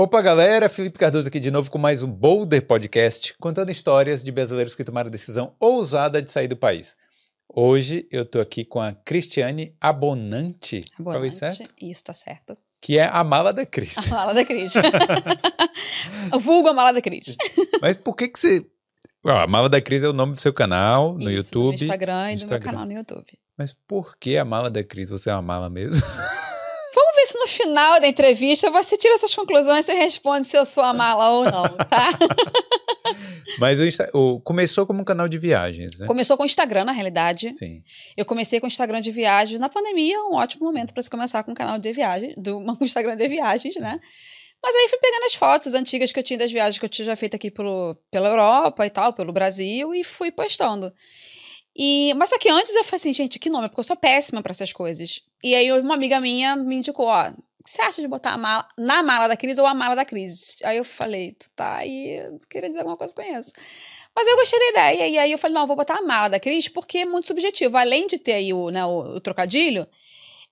Opa, galera! Felipe Cardoso aqui de novo com mais um Boulder Podcast, contando histórias de brasileiros que tomaram a decisão ousada de sair do país. Hoje eu tô aqui com a Cristiane Abonante. Falei certo? Isso, tá certo. Que é a mala da Cris. A mala da Cris. Vulgo a mala da Cris. Mas por que que você... Ah, a mala da Cris é o nome do seu canal no Isso, YouTube. Do Instagram e do Instagram. meu canal no YouTube. Mas por que a mala da Cris? Você é uma mala mesmo? Se no final da entrevista você tira suas conclusões e responde se eu sou a mala ou não, tá? Mas o, Insta- o- começou como um canal de viagens, né? Começou com o Instagram, na realidade. Sim. Eu comecei com o Instagram de viagens. Na pandemia, um ótimo momento para se começar com um canal de viagem, do um Instagram de viagens, né? Mas aí fui pegando as fotos antigas que eu tinha das viagens que eu tinha já feito aqui pelo, pela Europa e tal, pelo Brasil, e fui postando. E, mas só que antes eu falei assim, gente, que nome? Porque eu sou péssima para essas coisas. E aí uma amiga minha me indicou, ó, o que você acha de botar a mala, na mala da Cris ou a mala da Cris? Aí eu falei, tu tá aí, queria dizer alguma coisa com isso. Mas eu gostei da ideia, e aí eu falei, não, eu vou botar a mala da Cris porque é muito subjetivo. Além de ter aí o, né, o, o trocadilho,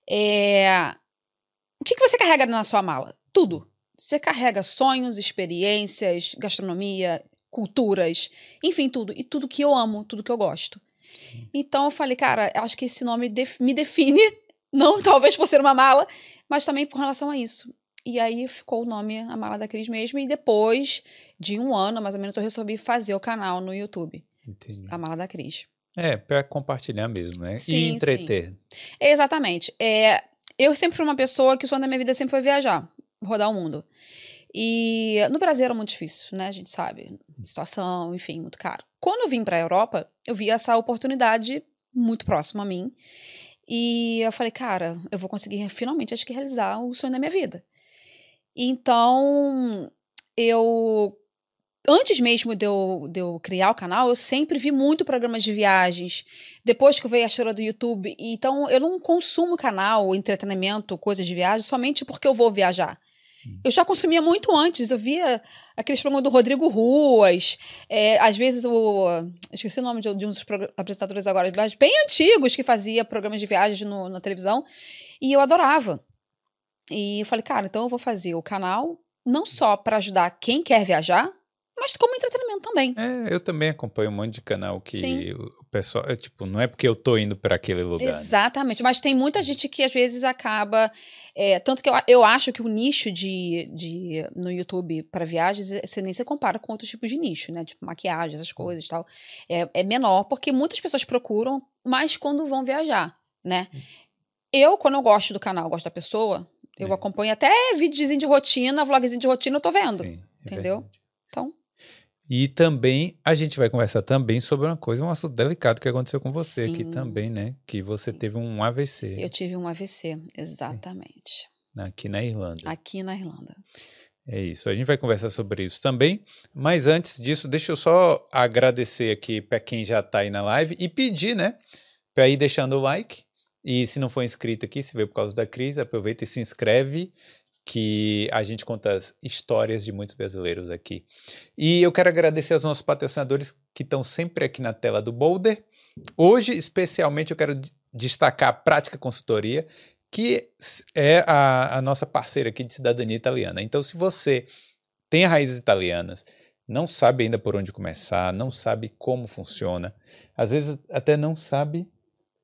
é... o que, que você carrega na sua mala? Tudo. Você carrega sonhos, experiências, gastronomia, culturas, enfim, tudo. E tudo que eu amo, tudo que eu gosto. Então eu falei, cara, acho que esse nome def- me define, não talvez por ser uma mala, mas também por relação a isso. E aí ficou o nome A Mala da Cris mesmo. E depois de um ano, mais ou menos, eu resolvi fazer o canal no YouTube, Entendi. A Mala da Cris. É, pra compartilhar mesmo, né? Sim, e entreter. Exatamente. É, eu sempre fui uma pessoa que o sonho da minha vida sempre foi viajar, rodar o mundo. E no Brasil era muito difícil, né? A gente sabe, situação, enfim, muito caro. Quando eu vim para a Europa, eu vi essa oportunidade muito próxima a mim. E eu falei, cara, eu vou conseguir finalmente, acho que, realizar o sonho da minha vida. Então, eu. Antes mesmo de eu, de eu criar o canal, eu sempre vi muito programas de viagens. Depois que eu veio a cheira do YouTube. Então, eu não consumo canal, entretenimento, coisas de viagem, somente porque eu vou viajar. Eu já consumia muito antes. Eu via aqueles programas do Rodrigo Ruas. é, às vezes o. Esqueci o nome de, de um dos apresentadores agora, mas bem antigos que fazia programas de viagens no- na televisão. E eu adorava. E eu falei, cara, então eu vou fazer o canal não só para ajudar quem quer viajar, mas como entretenimento também. É, eu também acompanho um monte de canal que Sim. Pessoal, é, tipo, não é porque eu tô indo para aquele lugar. né? Exatamente, mas tem muita gente que às vezes acaba. é, tanto que eu, eu acho que o nicho de, de no YouTube para viagens, eh, você nem se compara com outros tipos de nicho, né? Tipo maquiagem, essas coisas e tal. É, é menor, porque muitas pessoas procuram, mas quando vão viajar, né? Eu, quando eu gosto do canal, gosto da pessoa, eu É. acompanho até videozinho de rotina, vlogzinho de rotina, eu tô vendo. Sim, é entendeu? verdade. E também a gente vai conversar também sobre uma coisa, um assunto delicado que aconteceu com você aqui Sim. também, né? Que você Sim. teve um AVC eu tive um AVC, exatamente. aqui na Irlanda. Aqui na Irlanda. É isso. A gente vai conversar sobre isso também. Mas antes disso, deixa eu só agradecer aqui para quem já está aí na live e pedir, né? Para ir deixando o like. E se não for inscrito aqui, se veio por causa da crise, aproveita e se inscreve, que a gente conta as histórias de muitos brasileiros aqui. E eu quero agradecer aos nossos patrocinadores que estão sempre aqui na tela do Boulder. Hoje, especialmente, eu quero destacar a Prática Consultoria, que é a, a nossa parceira aqui de cidadania italiana. Então, se você tem raízes italianas, não sabe ainda por onde começar, não sabe como funciona, às vezes até não sabe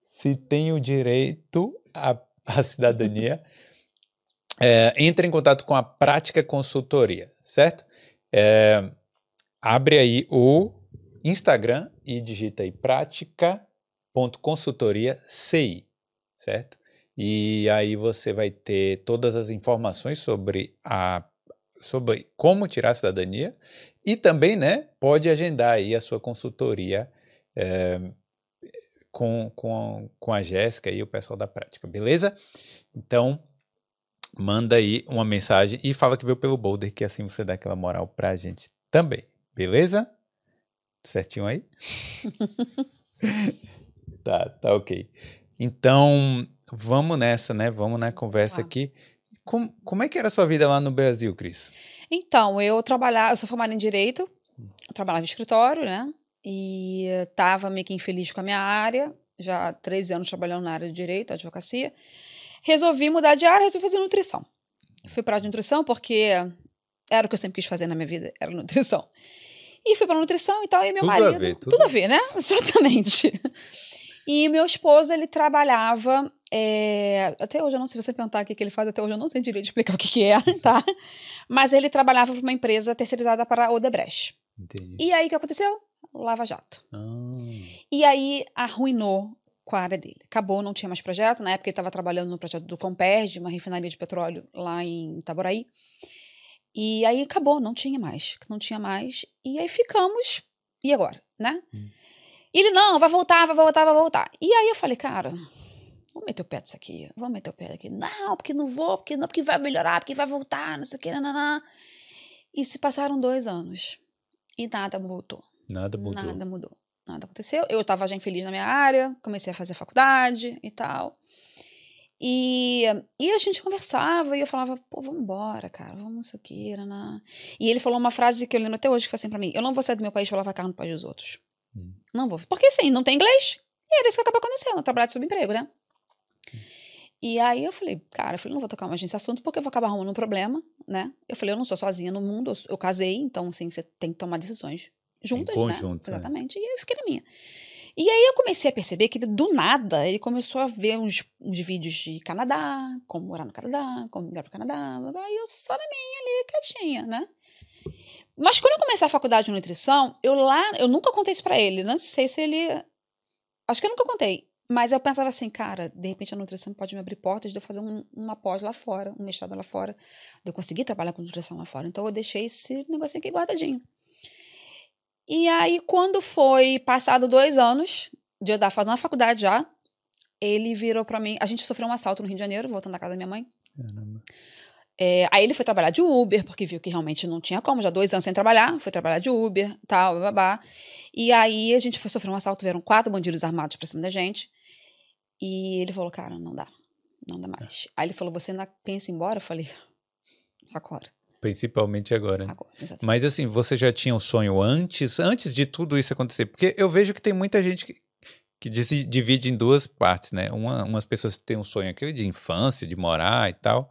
se tem o direito à, à cidadania, é, entre em contato com a Prática Consultoria, certo? É, abre aí o Instagram e digita aí prática.consultoria CI, certo? E aí você vai ter todas as informações sobre a sobre como tirar a cidadania e também, né, pode agendar aí a sua consultoria é, com, com, com a Jéssica e o pessoal da prática, beleza? Então, manda aí uma mensagem e fala que veio pelo Boulder, que assim você dá aquela moral pra gente também, beleza? Certinho aí? tá, tá ok. Então, vamos nessa, né? Vamos na conversa Tá. aqui. Como, como é que era a sua vida lá no Brasil, Cris? Então, eu trabalhava, eu sou formada em direito, trabalhava em escritório, né? E estava meio que infeliz com a minha área, já há 13 anos trabalhando na área de direito, advocacia. Resolvi mudar de área, resolvi fazer nutrição. Fui para a nutrição porque Era o que eu sempre quis fazer na minha vida, era nutrição. E fui pra nutrição e tal, e meu Tudo a marido. ver, tudo tudo a ver, né? Exatamente. E meu esposo, ele trabalhava. é, até hoje, eu não sei se você perguntar o que, que ele faz, até hoje eu não sei direito explicar o que, que é, tá? Mas ele trabalhava para uma empresa terceirizada para a Odebrecht. Entendi. E aí o que aconteceu? Lava Jato. Ah, E aí arruinou com a área dele. Acabou, não tinha mais projeto. Na época ele estava trabalhando no projeto do Comperj, uma refinaria de petróleo lá em Itaboraí. E aí acabou, não tinha mais. Não tinha mais. E aí ficamos. E agora, né? Hum. Ele, não, vai voltar, vai voltar, vai voltar. E aí eu falei, cara, vamos meter o pé disso aqui. Vamos meter o pé aqui. Não, porque não vou, porque não, porque vai melhorar, porque vai voltar, não sei o que, nananã. E se passaram dois anos. E nada voltou. nada mudou. Nada mudou. Nada aconteceu. Eu estava já infeliz na minha área, comecei a fazer faculdade e tal. E, e a gente conversava e eu falava, pô, vamos embora, cara, vamos não sei o que, naná. E ele falou uma frase que eu lembro até hoje, que foi assim pra mim, eu não vou sair do meu país pra lavar carro no país dos outros. Hum. Não vou. Porque assim, não tem inglês. E era isso que acabou acontecendo, trabalhar de subemprego, né? E aí eu falei, cara, eu falei, não vou tocar mais nesse assunto porque eu vou acabar arrumando um problema, né? Eu falei, eu não sou sozinha no mundo, eu, eu casei, então assim, você tem que tomar decisões juntas, conjunto, né? é. Exatamente. E aí eu fiquei na minha. E aí eu comecei a perceber que do nada ele começou a ver uns, uns vídeos de Canadá, como morar no Canadá, como migrar pro Canadá, blá, blá, e eu só na minha ali, quietinha, né? Mas quando eu comecei a faculdade de nutrição, eu lá, eu nunca contei isso pra ele, não sei se ele acho que eu nunca contei, mas eu pensava assim, cara, de repente a nutrição pode me abrir portas de eu fazer um- uma pós lá fora, um mestrado lá fora, de eu conseguir trabalhar com nutrição lá fora. Então eu deixei esse negocinho aqui guardadinho. E aí, quando foi passado dois anos de eu dar fazendo uma faculdade já, ele virou pra mim. A gente sofreu um assalto no Rio de Janeiro, voltando da casa da minha mãe. Caramba. É, aí ele foi trabalhar de Uber, porque viu que realmente não tinha como, já dois anos sem trabalhar, foi trabalhar de Uber, tal, babá. E aí a gente foi sofrer um assalto, vieram quatro bandidos armados pra cima da gente. E ele falou, cara, não dá, não dá mais. Aí ele falou, você ainda pensa em ir embora? Eu falei, agora, Principalmente agora. agora. Mas assim, você já tinha um sonho antes, antes de tudo isso acontecer? Porque eu vejo que tem muita gente que, que disse- divide em duas partes, né? Uma, umas pessoas têm um sonho aqui de infância, de morar e tal,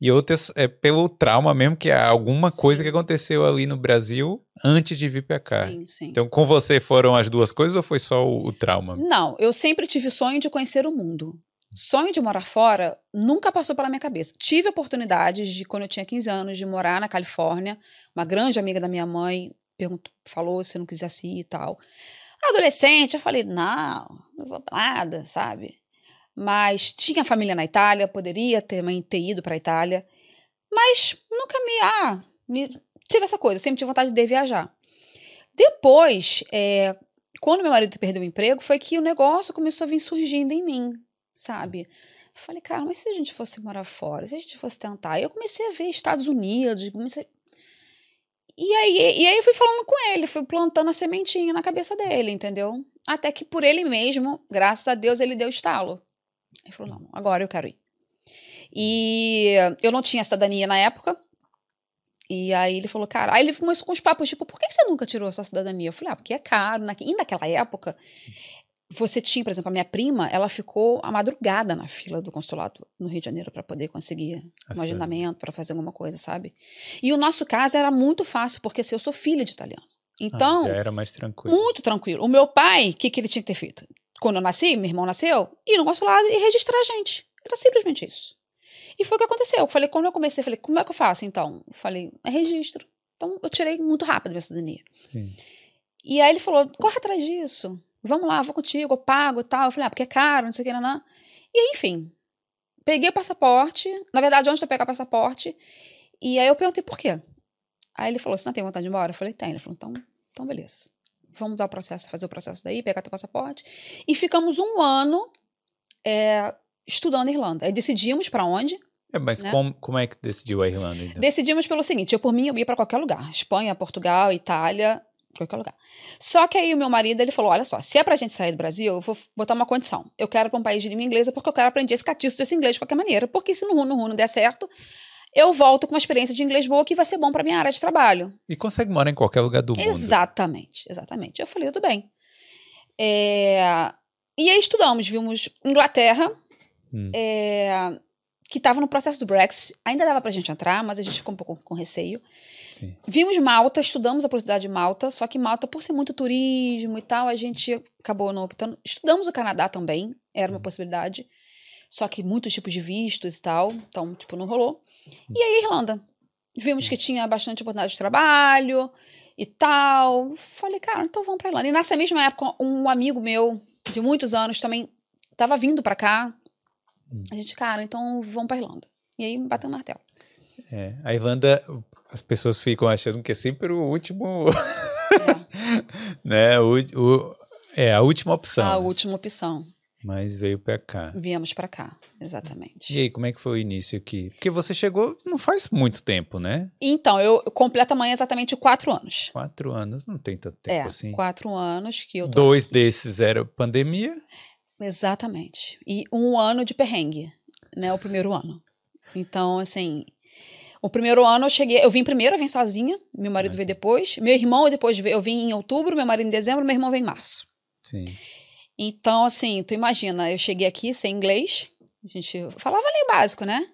e outras é pelo trauma mesmo, que é alguma coisa Sim. que aconteceu ali no Brasil antes de vir pra cá. Sim, sim. Então, com você foram as duas coisas ou foi só o, o trauma? Não, eu sempre tive sonho de conhecer o mundo. Sonho de morar fora nunca passou pela minha cabeça. Tive oportunidades de, quando eu tinha 15 anos, de morar na Califórnia. Uma grande amiga da minha mãe perguntou, falou se eu não quisesse ir e tal. Adolescente, eu falei, não, não vou nada, sabe? Mas tinha família na Itália, poderia ter, ter ido para a Itália. Mas nunca me, ah, me. Tive essa coisa, sempre tive vontade de viajar. Depois, é, quando meu marido perdeu o emprego, foi que o negócio começou a vir surgindo em mim, sabe? Falei, cara, mas se a gente fosse morar fora, se a gente fosse tentar? Eu comecei a ver Estados Unidos, comecei. E aí, e aí eu fui falando com ele, fui plantando a sementinha na cabeça dele, entendeu? Até que por ele mesmo, graças a Deus, ele deu estalo. Ele falou: não, agora eu quero ir. E eu não tinha cidadania na época. E aí ele falou, cara, aí ele começou com os papos, tipo, por que você nunca tirou a sua cidadania? Eu falei, ah, porque é caro. Na... E naquela época, você tinha, por exemplo, a minha prima, ela ficou a madrugada na fila do consulado no Rio de Janeiro para poder conseguir um Assim. agendamento, para fazer alguma coisa, sabe? E o nosso caso era muito fácil, porque assim, eu sou filha de italiano. Então, Ah, já era mais tranquilo. muito tranquilo. O meu pai, o que, que ele tinha que ter feito? Quando eu nasci, meu irmão nasceu, ir no consulado e registrar a gente. Era simplesmente isso. E foi o que aconteceu. Eu falei, quando eu comecei, eu falei, como é que eu faço então? Eu falei, é registro. Então eu tirei muito rápido minha cidadania. Sim. E aí ele falou, corre atrás disso. Vamos lá, vou contigo, eu pago e tal. Eu falei, ah, porque é caro, não sei o que, não, não. E enfim, peguei o passaporte. Na verdade, antes de eu pegar o passaporte. E aí eu perguntei por quê. Aí ele falou, você não tem vontade de ir embora? Eu falei, tem. Ele falou, então, então beleza. Vamos dar o processo, fazer o processo daí, pegar teu passaporte. E ficamos um ano é, estudando Irlanda. Aí decidimos para onde. É, mas né? como, como é que decidiu a Irlanda? Então? Decidimos pelo seguinte: eu por mim eu ia para qualquer lugar, Espanha, Portugal, Itália, qualquer lugar. Só que aí o meu marido ele falou: olha só, se é pra gente sair do Brasil, eu vou botar uma condição. Eu quero pra um país de língua inglesa porque eu quero aprender esse catiço desse inglês de qualquer maneira. Porque se no RU, no RU não der certo, eu volto com uma experiência de inglês boa que vai ser bom pra minha área de trabalho. E consegue morar em qualquer lugar do mundo. Exatamente, exatamente. Eu falei, tudo bem. É, E aí estudamos, vimos Inglaterra, Hum. é, que estava no processo do Brexit. Ainda dava pra gente entrar, mas a gente ficou um pouco com receio. Sim. Vimos Malta, estudamos a possibilidade de Malta, só que Malta, por ser muito turismo e tal, a gente acabou não optando. Estudamos o Canadá também, era uma possibilidade. Só que muitos tipos de vistos e tal, então, tipo, não rolou. E aí, Irlanda. Vimos que tinha bastante oportunidade de trabalho e tal. Falei, cara, então vamos pra Irlanda. E nessa mesma época, um amigo meu, de muitos anos, também tava vindo pra cá. A gente, cara, então vamos pra Irlanda. E aí, bateu o martelo. É, a Irlanda, as pessoas ficam achando que é sempre o último, né? O, o- é a última opção. a né? última opção. Mas veio pra cá. Viemos pra cá, exatamente. E aí, como é que foi o início aqui? Porque você chegou não faz muito tempo, né? Então, eu completo amanhã exatamente quatro anos. Quatro anos, não tem tanto tempo é, assim. quatro anos que eu tô. Dois desses era pandemia. Exatamente. E um ano de perrengue, né? O primeiro ano. Então, assim. O primeiro ano eu cheguei. Eu vim primeiro, eu vim sozinha. Meu marido veio depois. Meu irmão depois veio. Eu vim em outubro, meu marido em dezembro, meu irmão veio em março. Sim. Então, assim, tu imagina, eu cheguei aqui sem inglês. A gente falava ali o básico, né?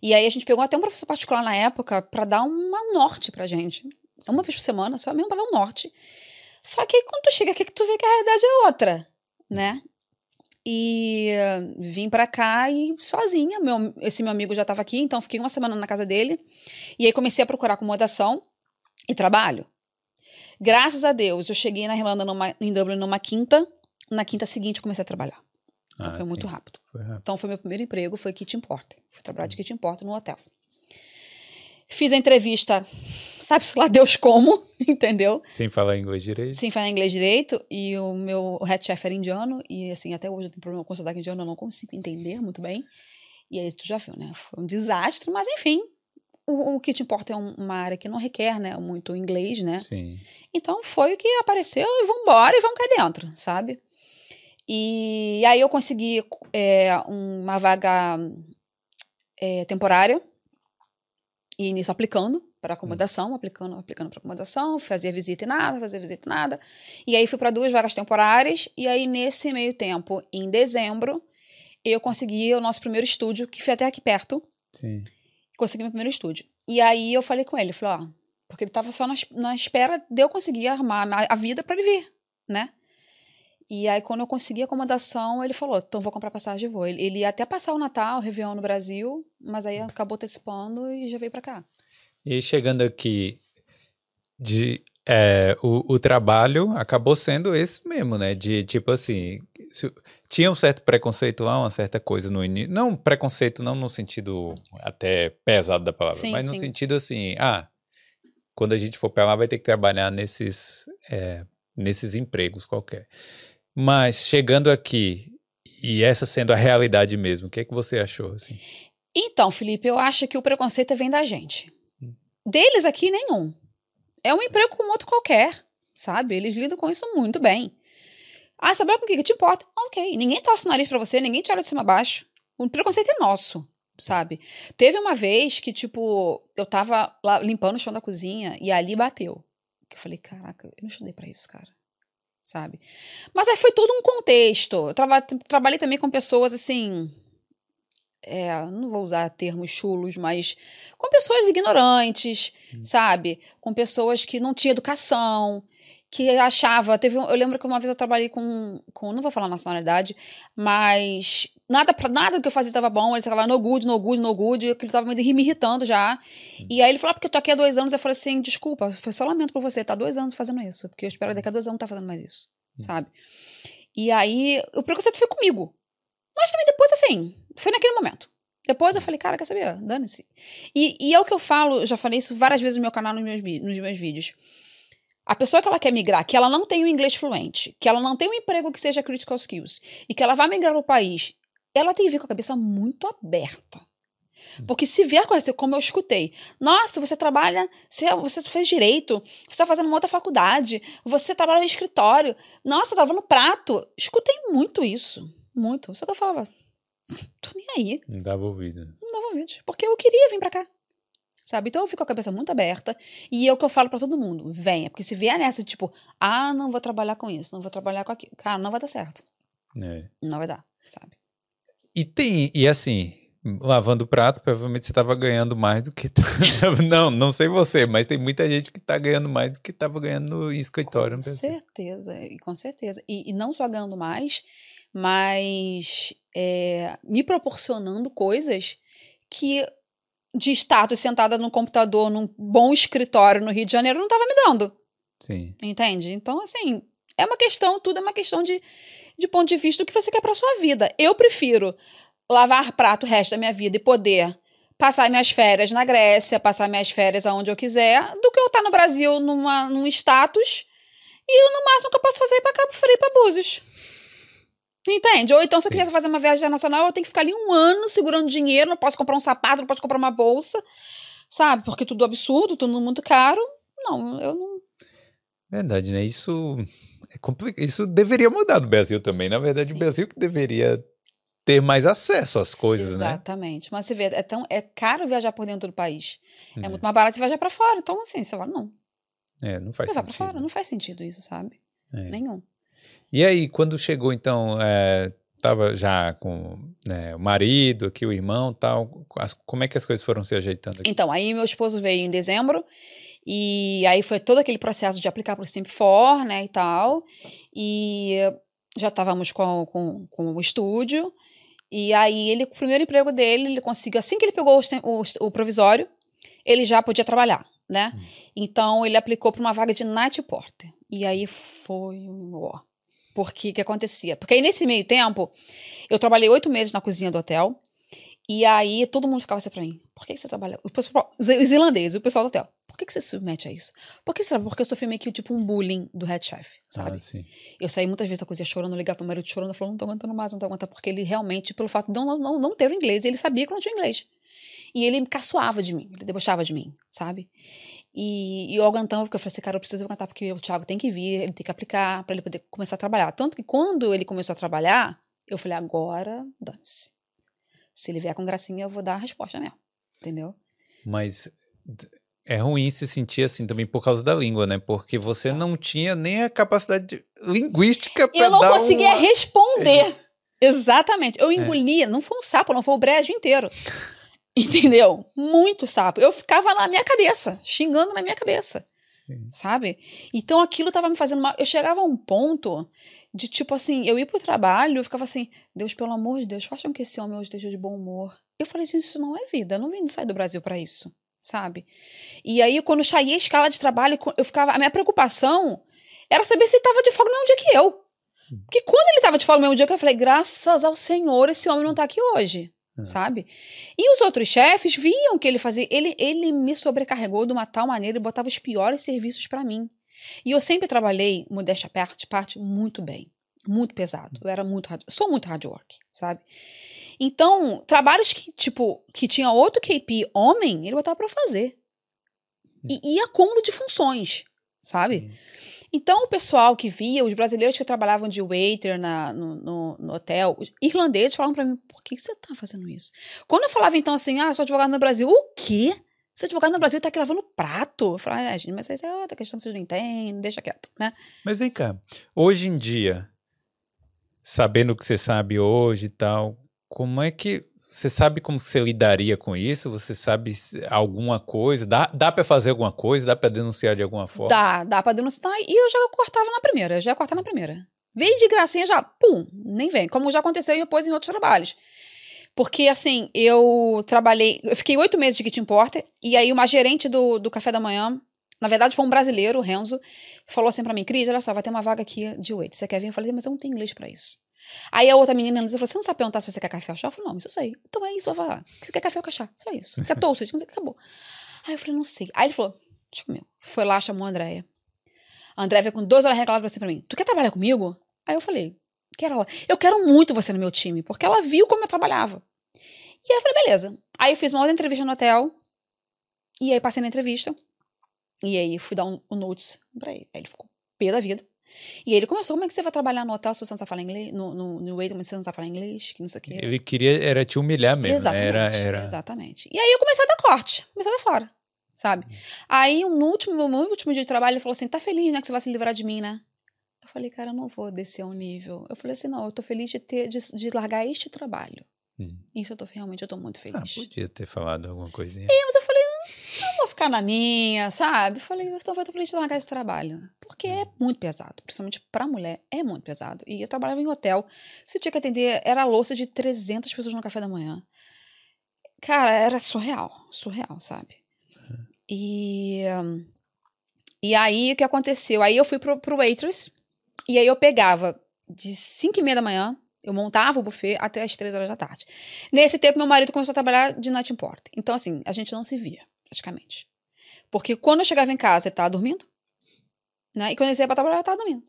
E aí a gente pegou até um professor particular na época pra dar uma- um norte pra gente. Uma vez por semana, só mesmo pra dar um norte. Só que aí quando tu chega aqui que tu vê que a realidade é outra, né? E eh, vim pra cá e sozinha. Meu, esse meu amigo já tava aqui, então fiquei uma semana na casa dele. E aí comecei a procurar acomodação e trabalho. Graças a Deus, eu cheguei na Irlanda, numa, em Dublin, numa quinta. Na quinta seguinte, comecei a trabalhar. Então Ah, foi muito sim. rápido. Foi rápido. Então foi meu primeiro emprego, foi kitchen porter. Fui trabalhar de kitchen porter no hotel. Fiz a entrevista, sabe-se lá Deus como, entendeu? Sem falar inglês direito. Sem falar inglês direito, e o meu head chef era indiano, e assim, até hoje eu tenho problema com o sotaque indiano, eu não consigo entender muito bem. E aí tu já viu, né? Foi um desastre, mas enfim, o, o kitchen porter é um- uma área que não requer, né, muito inglês, né? Sim. Então foi o que apareceu e vambora e vamos cair dentro, sabe? E aí eu consegui é, uma vaga é, temporária e nisso aplicando para acomodação, aplicando, aplicando para acomodação, fazia visita e nada, fazia visita e nada. E aí fui para duas vagas temporárias e aí nesse meio tempo, em dezembro, eu consegui o nosso primeiro estúdio, que foi até aqui perto, Sim. consegui meu primeiro estúdio. E aí eu falei com ele, falei, ó, porque ele tava só na, na espera de eu conseguir arrumar a, a vida para ele vir, né? E aí quando eu consegui a acomodação, ele falou, então vou comprar passagem e vou. Ele, ele ia até passar o Natal, o Réveillon no Brasil, mas aí acabou antecipando e já veio para cá. E chegando aqui, de, é, o, o trabalho acabou sendo esse mesmo, né? De tipo assim, se- tinha um certo preconceito lá, uma certa coisa no início. Não preconceito, não no sentido até pesado da palavra, Sim, mas no sim. sentido assim, ah, quando a gente for pra lá vai ter que trabalhar nesses, é, nesses empregos qualquer. Mas chegando aqui, e essa sendo a realidade mesmo, o que é que você achou? Assim? Então, Felipe, eu acho que o preconceito vem da gente. Deles aqui, nenhum. É um emprego como outro qualquer, sabe? Eles lidam com isso muito bem. Ah, trabalha com o quê? Que te importa? Ok. Ninguém torce o nariz pra você, ninguém te olha de cima a baixo. O preconceito é nosso, sabe? Teve uma vez que, tipo, eu tava lá limpando o chão da cozinha e ali bateu. Que eu falei, caraca, eu não estudei pra isso, cara. Sabe? Mas aí foi todo um contexto. Eu trabalhei também com pessoas assim é, não vou usar termos chulos, mas com pessoas ignorantes, sabe? Com pessoas que não tinham educação, que achava, teve, eu lembro que uma vez eu trabalhei com, com não vou falar nacionalidade, mas nada para nada do que eu fazia estava bom, ele falava no good, no good, no good, aquilo tava me me irritando já. E aí ele falou, ah, porque eu tô aqui há dois anos, eu falei assim, desculpa, foi só lamento por você, tá dois anos fazendo isso, porque eu espero daqui a dois anos não tá fazendo mais isso, sabe? E aí, o preconceito foi comigo. Mas também depois, assim, foi naquele momento. Depois eu falei, cara, quer saber? Dane-se. E, e é o que eu falo, eu já falei isso várias vezes no meu canal, nos meus, nos meus vídeos. A pessoa que ela quer migrar, que ela não tem o inglês fluente, que ela não tem um emprego que seja critical skills, e que ela vai migrar para o país, ela tem que vir com a cabeça muito aberta. Porque se vier com essa, como eu escutei, nossa, você trabalha, você, você fez direito, você está fazendo uma outra faculdade, você trabalha no escritório, nossa, tá lavando prato. Escutei muito isso, muito. Só que eu falava, tô nem aí, Não dava ouvido. não dava ouvidos, porque eu queria vir pra cá. Sabe? Então eu fico com a cabeça muito aberta e é o que eu falo pra todo mundo, venha, porque se vier nessa tipo, ah, não vou trabalhar com isso, não vou trabalhar com aquilo, cara, não vai dar certo. É. Não vai dar, sabe? E tem, e assim, lavando o prato, provavelmente você estava ganhando mais do que. não, não sei você, mas tem muita gente que está ganhando mais do que estava ganhando no escritório. Com certeza, com certeza. E, e, não só ganhando mais, mas é, me proporcionando coisas que de status sentada no computador, num bom escritório no Rio de Janeiro, não estava me dando. Sim. Entende? Então, assim, é uma questão, tudo é uma questão de, de ponto de vista do que você quer para sua vida. Eu prefiro lavar prato o resto da minha vida e poder passar minhas férias na Grécia, passar minhas férias aonde eu quiser, do que eu estar no Brasil numa, num status e no máximo que eu posso fazer é ir para Cabo Frio e para Búzios. Entende? Ou então, se eu quiser fazer uma viagem internacional, eu tenho que ficar ali um ano segurando dinheiro, não posso comprar um sapato, não posso comprar uma bolsa, sabe? Porque tudo absurdo, tudo muito caro. Não, eu não. Verdade, né? Isso é complicado. Isso deveria mudar no Brasil também. Na verdade, Sim. o Brasil que deveria ter mais acesso às coisas, Exatamente. né? Exatamente. Mas você vê, é, tão, é caro viajar por dentro do país. É, é muito mais barato você viajar para fora. Então, assim, você fala, não. É, não faz você sentido. Você vai para fora, não faz sentido isso, sabe? É. Nenhum. E aí, quando chegou, então, é, tava já com né, o marido aqui, o irmão tal, as, como é que as coisas foram se ajeitando aqui? Então, aí meu esposo veio em dezembro, e aí foi todo aquele processo de aplicar para o Simp For, né, e tal, e já estávamos com, com, com o estúdio, e aí ele, o primeiro emprego dele, ele conseguiu, assim que ele pegou o, o, o provisório, ele já podia trabalhar, né? Hum. Então ele aplicou para uma vaga de night porter. E aí foi um ó. Porque que acontecia? Porque aí nesse meio tempo, eu trabalhei oito meses na cozinha do hotel. E aí todo mundo ficava assim pra mim: por que, que você trabalha? Os irlandeses, o pessoal do hotel que, que você se submete a isso? Por que será? Porque eu sofri meio que tipo um bullying do head chef, sabe? Ah, eu saí muitas vezes da cozinha chorando, ligava pro marido chorando, falando, não tô aguentando mais, não tô aguentando, porque ele realmente, pelo fato de não, não, não ter o inglês, ele sabia que eu não tinha inglês. E ele me caçoava de mim, ele debochava de mim, sabe? E, e eu aguentava, porque eu falei assim, cara, eu preciso aguentar, porque o Thiago tem que vir, ele tem que aplicar para ele poder começar a trabalhar. Tanto que quando ele começou a trabalhar, eu falei, agora, dane-se. Se ele vier com gracinha, eu vou dar a resposta mesmo. Entendeu? Mas é ruim se sentir assim também por causa da língua, né? Porque você não tinha nem a capacidade linguística para Eu não dar conseguia uma... responder. É Exatamente. Eu é. engolia, é. não foi um sapo, não foi o brejo inteiro. Entendeu? Muito sapo. Eu ficava na minha cabeça, xingando na minha cabeça. Sim. Sabe? Então aquilo tava me fazendo mal. Eu chegava a um ponto de tipo assim, eu ia pro trabalho, eu ficava assim, Deus, pelo amor de Deus, façam com que esse homem hoje esteja de bom humor. Eu falei, gente, isso não é vida. Eu não vim sair do Brasil para isso sabe? E aí, quando saía a escala de trabalho, eu ficava. A minha preocupação era saber se ele estava de folga no mesmo dia que eu. Hum. Porque quando ele estava de folga no mesmo dia que eu, falei, graças ao Senhor, esse homem não está aqui hoje. É. Sabe? E os outros chefes viam que ele fazia. Ele, ele me sobrecarregou de uma tal maneira e botava os piores serviços para mim. E eu sempre trabalhei, modéstia à parte, parte, muito bem. Muito pesado. Eu era muito. Sou muito hard work, sabe? Então, trabalhos que, tipo, que tinha outro KP homem, ele botava pra fazer. E, e acúmulo de funções, sabe? Então, o pessoal que via, os brasileiros que trabalhavam de waiter na, no, no, no hotel, os irlandeses falavam para mim, por que você tá fazendo isso? Quando eu falava, então, assim, ah, sou advogado no Brasil, o quê? Você é advogado no Brasil tá aqui lavando prato. Eu falava, ah, gente, mas isso é outra questão, vocês não entendem, deixa quieto, né? Mas vem cá, hoje em dia, sabendo o que você sabe hoje e tal, como é que você sabe como você lidaria com isso? Você sabe alguma coisa? Dá, dá para fazer alguma coisa? Dá para denunciar de alguma forma? Dá, dá para denunciar. E eu já cortava na primeira, já ia cortar na primeira. Veio de gracinha já, pum, nem vem. Como já aconteceu e depois em outros trabalhos. Porque, assim, eu trabalhei. Eu fiquei oito meses de Kitchen Porter, e aí uma gerente do, do café da manhã, na verdade foi um brasileiro, o Renzo, falou assim para mim: Cris, olha só, vai ter uma vaga aqui de wait. Você quer vir? Eu falei, mas eu não tenho inglês para isso. Aí a outra menina, falou: Você não sabe perguntar se você quer café ou chá? Eu falei: Não, isso eu sei. Então é isso, eu vou falar. Você quer café ou chá? Só isso. Quer toast? Acabou. Aí eu falei: Não sei. Aí ele falou: Deixa comigo. Foi lá, chamou a Andréia. A Andréia veio com duas horas reclamando assim pra mim: Tu quer trabalhar comigo? Aí eu falei: Quero ela. Eu quero muito você no meu time, porque ela viu como eu trabalhava. E aí eu falei: Beleza. Aí eu fiz uma outra entrevista no hotel. E aí passei na entrevista. E aí fui dar um, um notes pra ele. Aí ele ficou pé da vida. E ele começou, como é que você vai trabalhar no hotel se você não sabe falar inglês? No, no, no wait, você não sabe falar inglês? Que não sei o quê. Ele queria, era te humilhar mesmo. Exatamente, era, era... exatamente. E aí eu comecei a dar corte, comecei a dar fora, sabe? Aí no último, no último dia de trabalho ele falou assim, tá feliz, né, que você vai se livrar de mim, né? Eu falei, cara, eu não vou descer um nível. Eu falei assim, não, eu tô feliz de ter, de, de largar este trabalho. Hum. Isso eu tô realmente, eu tô muito Ah, feliz. podia ter falado alguma coisinha. Mas eu falei, "Hum, não vou ficar na minha, sabe? Eu falei, então eu tô feliz de largar esse trabalho. Porque é muito pesado, principalmente pra mulher, é muito pesado. E eu trabalhava em hotel, você tinha que atender, era a louça de 300 pessoas no café da manhã. Cara, era surreal, surreal, sabe? E, e aí, o que aconteceu? Aí eu fui pro, pro Waitress, e aí eu pegava de 5 e meia da manhã, eu montava o buffet até as 3 horas da tarde. Nesse tempo, meu marido começou a trabalhar de night import. Então, assim, a gente não se via, praticamente. Porque quando eu chegava em casa, ele tava dormindo. Né? E quando ele saía pra trabalhar, eu tava dormindo.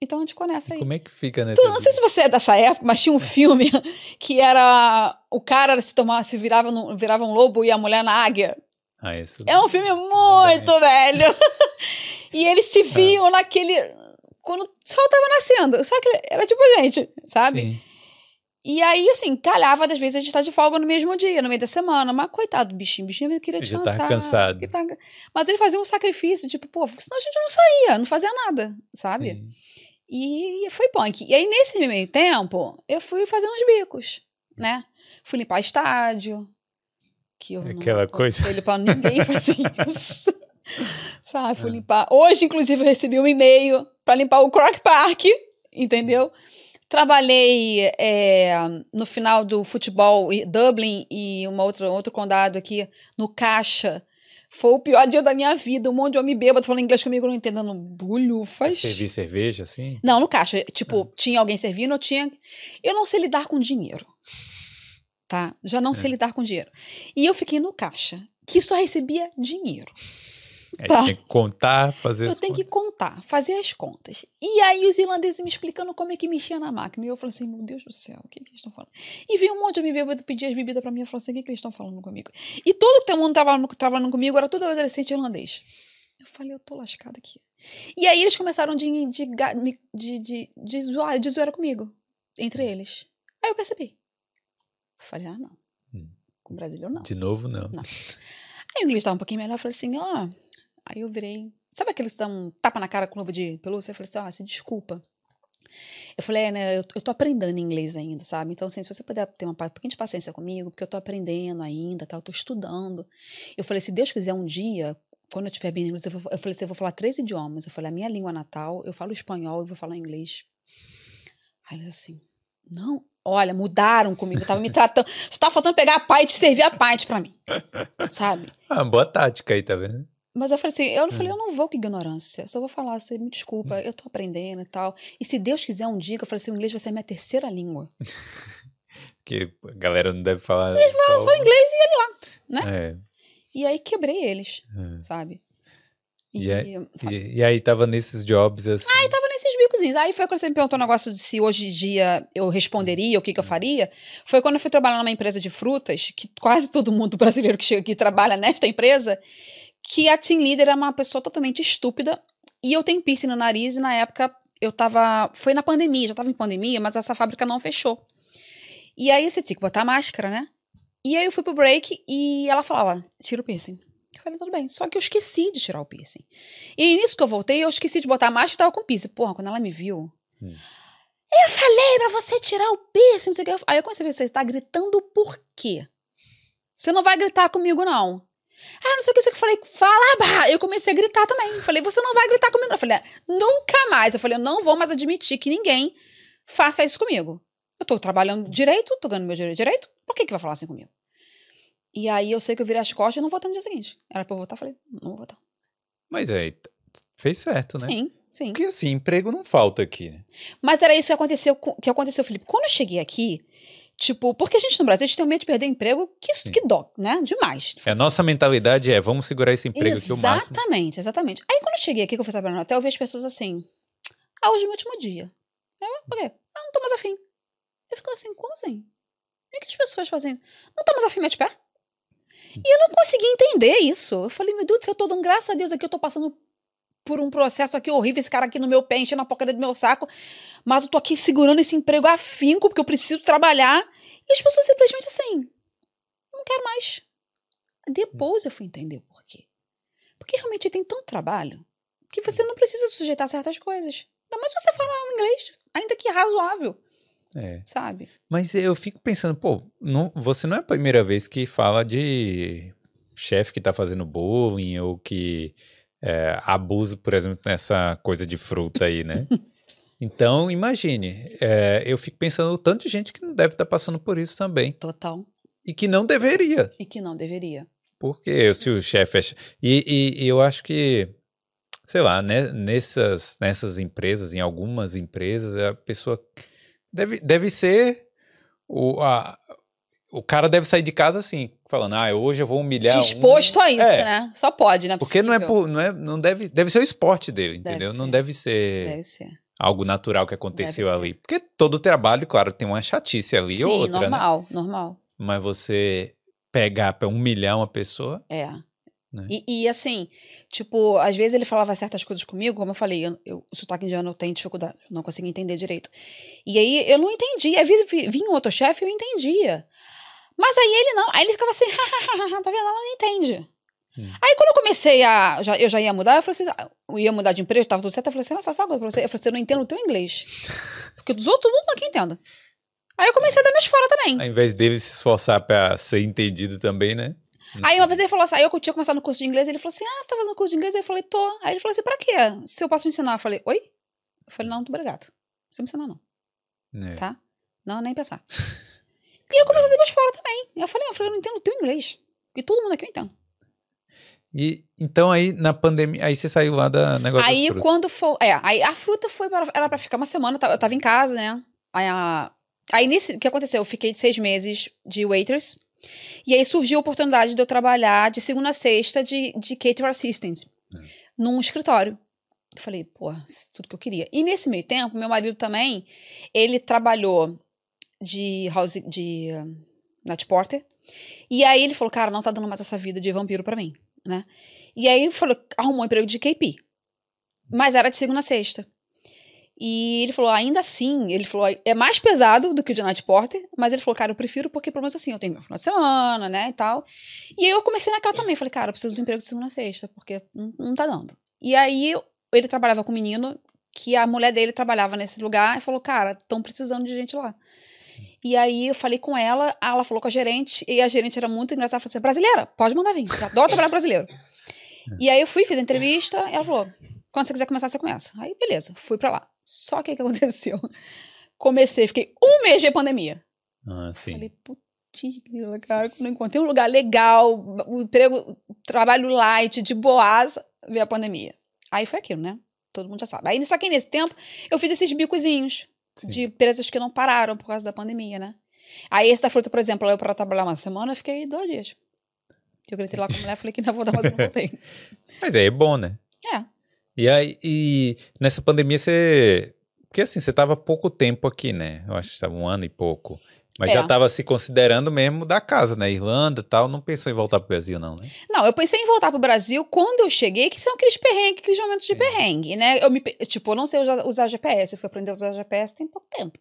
Então a gente ficou nessa aí. Como é que fica Tu, não sei se você é dessa época, mas tinha um filme que era. O cara se tomava, se virava, no, virava um lobo e a mulher na águia. Ah, isso. É um filme muito velho. e eles se viam naquele. Quando o sol tava nascendo. Só que era tipo gente, sabe? Sim. E aí, assim, calhava das vezes a gente tá de folga no mesmo dia, no meio da semana. Mas coitado do bichinho, o bichinho queria Ele já tava descansar. cansado. tá- Mas ele fazia um sacrifício, tipo, pô, senão a gente não saía, não fazia nada, sabe? Sim. E foi punk. E aí, nesse meio tempo, eu fui fazendo uns bicos, né? Fui limpar estádio. Que eu Aquela não coisa. aconselho pra ninguém fazer isso. Sabe? Fui É. limpar. Hoje, inclusive, eu recebi um e-mail pra limpar o Croc Park, entendeu? Trabalhei é, no final do futebol em Dublin e uma outra, outro condado aqui no caixa. Foi o pior dia da minha vida. Um monte de homem bêbado falando inglês comigo, não entendendo bulhufas. Servir cerveja, assim? Não, no caixa. Tipo, tinha alguém servindo, eu tinha. Eu não sei lidar com dinheiro. Tá? Já não sei lidar com dinheiro. E eu fiquei no caixa, que só recebia dinheiro. Aí Tá. tem que contar, fazer Eu as tenho que contas. contar, fazer as contas. E aí os irlandeses me explicando como é que mexia na máquina. E eu falei assim, meu Deus do céu, o que, que eles estão falando? E veio um monte de bêbado pedir as bebidas pra mim. Eu falei assim, o que, que eles estão falando comigo? E todo que mundo tava trabalhando comigo era tudo adolescente irlandês. Eu falei, eu tô lascada aqui. E aí eles começaram de, de, de, de, de, zoar, de zoeira comigo, entre eles. Aí eu percebi. Eu falei, ah, não. Hum. Com brasileiro, não. De novo, não. Não. Aí o inglês tava um pouquinho melhor, eu falei assim, ó. Aí eu virei. Sabe aqueles que dão um tapa na cara com luva de pelúcia? Eu falei assim, ó, se desculpa. Eu falei, é, né, eu, eu tô aprendendo inglês ainda, sabe? Então, assim, se você puder ter uma um pouquinho de paciência comigo, porque eu tô aprendendo ainda, tá? Eu tô estudando. Eu falei, se Deus quiser um dia, quando eu tiver bem em inglês, eu, vou- eu falei assim, eu vou falar três idiomas. Eu falei, a minha língua natal, eu falo espanhol e vou falar inglês. Aí eles assim, não, olha, mudaram comigo, tava me tratando. Só tava faltando pegar a pint e servir a pint pra mim. Sabe? Ah, boa tática aí, tá vendo? Mas eu falei assim, eu falei, Hum. eu não vou com ignorância. Só vou falar, você me desculpa, eu tô aprendendo e tal. E se Deus quiser um dia, que eu falei assim, o inglês vai ser minha terceira língua. Porque a galera não deve falar. Eles falam só inglês e ele lá, né? É. E aí quebrei eles, é. sabe? E aí- E, e aí tava nesses jobs assim. Aí tava nesses bicozinhos. Aí foi quando você me perguntou o negócio de se hoje em dia eu responderia, o que, que eu faria. Foi quando eu fui trabalhar numa empresa de frutas, que quase todo mundo brasileiro que chega aqui trabalha nesta empresa, que a team leader era uma pessoa totalmente estúpida. E eu tenho piercing no nariz e na época eu tava. Foi na pandemia, já tava em pandemia, mas essa fábrica não fechou. E aí você tinha que botar máscara, né? E aí eu fui pro break e ela falava: tira o piercing. Eu falei, tudo bem. Só que eu esqueci de tirar o piercing. E nisso que eu voltei, eu esqueci de botar a máscara e tava com piercing. Porra, quando ela me viu. Hum. Eu falei pra você tirar o piercing, não sei o que. Aí eu comecei a ver, você tá gritando por quê? Você não vai gritar comigo, não. Ah, não sei o que, você que eu falei, fala, bah. Eu comecei a gritar também. Falei, você não vai gritar comigo. Eu falei, "Ah, nunca mais. Eu falei, eu não vou mais admitir que ninguém faça isso comigo. Eu tô trabalhando direito, tô ganhando meu dinheiro direito, por que que vai falar assim comigo? E aí eu sei que eu virei as costas e não votei no dia seguinte. Era pra eu votar, falei, não vou votar. Mas aí fez certo, né? Sim, sim. Porque assim, emprego não falta aqui, né? Mas era isso que aconteceu, que aconteceu, Felipe. Quando eu cheguei aqui, tipo, porque a gente no Brasil, a gente tem medo de perder emprego, que, Sim. que dó, né? Demais. A nossa mentalidade é, vamos segurar esse emprego aqui o máximo. Exatamente, exatamente. Aí quando eu cheguei aqui, que eu fui trabalhar no hotel, eu vi as pessoas assim, ah, hoje é meu último dia. Eu, por quê? Ah, não tô mais afim. Eu fico assim, como assim? O que as pessoas fazem? Não tô mais afim, mete pé? E eu não consegui entender isso. Eu falei, meu Deus do céu, eu tô dando graças a Deus aqui, eu tô passando por um processo aqui horrível, esse cara aqui no meu pé, enchendo a porcaria do meu saco, mas eu tô aqui segurando esse emprego afinco, porque eu preciso trabalhar. E as pessoas simplesmente assim, não quero mais. Depois eu fui entender o porquê. Porque realmente tem tanto trabalho que você não precisa sujeitar certas coisas. Ainda mais se você falar um inglês, ainda que razoável. É. sabe? Mas eu fico pensando, pô, não- você não é a primeira vez que fala de chefe que tá fazendo bullying ou que é, abuso, por exemplo, nessa coisa de fruta aí, né? Então, imagine, é, eu fico pensando o tanto de gente que não deve estar passando por isso também. Total. E que não deveria. E que não deveria. Porque se o chefe é. E, e- e eu acho que, sei lá, né, nessas, nessas empresas, em algumas empresas, a pessoa deve, deve ser. O, a- o cara deve sair de casa assim, falando, ah, hoje eu vou humilhar. um." Disposto a isso, É, né? Só pode, né? Porque não é, por, não é. Não deve. Deve ser o esporte dele, Deve entendeu? Não ser. deve ser Deve ser. algo natural que aconteceu Deve ser. ali. Porque todo trabalho, claro, tem uma chatice ali Sim, ou outra, né? normal, normal. Mas você pegar pra humilhar uma pessoa. É. Né? E, e, assim, tipo, às vezes ele falava certas coisas comigo, como eu falei, eu, eu, o sotaque indiano eu tenho dificuldade, eu não conseguia entender direito. E aí eu não entendia. Às vezes vi- vinha um outro chefe e eu entendia. Mas aí ele não. Aí ele ficava assim, tá vendo? Ela não entende. Hum. Aí quando eu comecei a. Já, eu já ia mudar, eu falei assim, ah, eu ia mudar de empresa, tava tudo certo. Eu falei assim, nossa, fala uma coisa pra você. Eu falei assim, eu não entendo o teu inglês. Porque dos outros, mundo aqui entenda. Aí eu comecei a dar meus fora também. Ao invés dele se esforçar pra ser entendido também, né? Aí uma vez ele falou assim, aí eu tinha começado no curso de inglês, ele falou assim, ah, você tá fazendo curso de inglês? Aí eu falei, tô. Aí ele falou assim, pra quê? Se eu posso ensinar? Eu falei, oi? Eu falei, não, muito obrigado. Não precisa me ensinar, não, É. tá? Não, nem pensar. e eu comecei a meus fora também. Eu falei, eu falei, eu não entendo o teu inglês. E todo mundo aqui eu entendo. E então aí na pandemia, aí você saiu lá da negócio aí quando foi. É, aí a fruta foi para, era pra ficar uma semana, eu tava- em casa, né? Aí, a, aí nesse. O que aconteceu? Eu fiquei seis meses de waitress. E aí surgiu a oportunidade de eu trabalhar de segunda a sexta de, de cater assistant num escritório. Eu falei, pô, é tudo que eu queria. E nesse meio tempo, meu marido também, ele trabalhou de house, de uh, night porter. E aí ele falou, cara, não tá dando mais essa vida de vampiro pra mim, né? E aí falou, arrumou um emprego de KP. Mas era de segunda a sexta. E ele falou, ainda assim, ele falou, é mais pesado do que o de Night Porter, mas ele falou, cara, eu prefiro porque pelo menos assim, eu tenho meu final de semana, né, e tal. E aí eu comecei naquela também, falei, cara, eu preciso de um emprego de segunda a sexta, porque não, não tá dando. E aí ele trabalhava com um menino que a mulher dele trabalhava nesse lugar e falou, cara, estão precisando de gente lá. E aí eu falei com ela, ela falou com a gerente, e a gerente era muito engraçada, falou assim, brasileira, pode mandar vir, adoro trabalhar brasileiro. E aí eu fui, fiz a entrevista, e ela falou, quando você quiser começar, você começa. Aí, beleza, fui pra lá. Só que o que aconteceu? Comecei, fiquei um mês de pandemia. Ah, sim. Falei, putinha, cara, quando eu encontrei um lugar legal, um emprego, trabalho light, de boas, veio a pandemia. Aí foi aquilo, né? Todo mundo já sabe. Aí, só que nesse tempo, eu fiz esses bicozinhos Sim. de empresas que não pararam por causa da pandemia, né? Aí esse da fruta, por exemplo, eu para trabalhar uma semana, eu fiquei dois dias. Eu gritei lá com a mulher, falei que não vou dar, mas eu não voltei. Mas aí é bom, né? É. E aí, e nessa pandemia você. Porque assim, você tava há pouco tempo aqui, né? Eu acho que estava um ano e pouco. Mas É. já tava se considerando mesmo da casa, né? Irlanda e tal. Não pensou em voltar pro Brasil, não, né? Não, eu pensei em voltar pro Brasil quando eu cheguei, que são aqueles perrengues, aqueles momentos de Sim. perrengue, né? Eu me, tipo, eu não sei usar, usar GPS, eu fui aprender a usar GPS tem pouco tempo.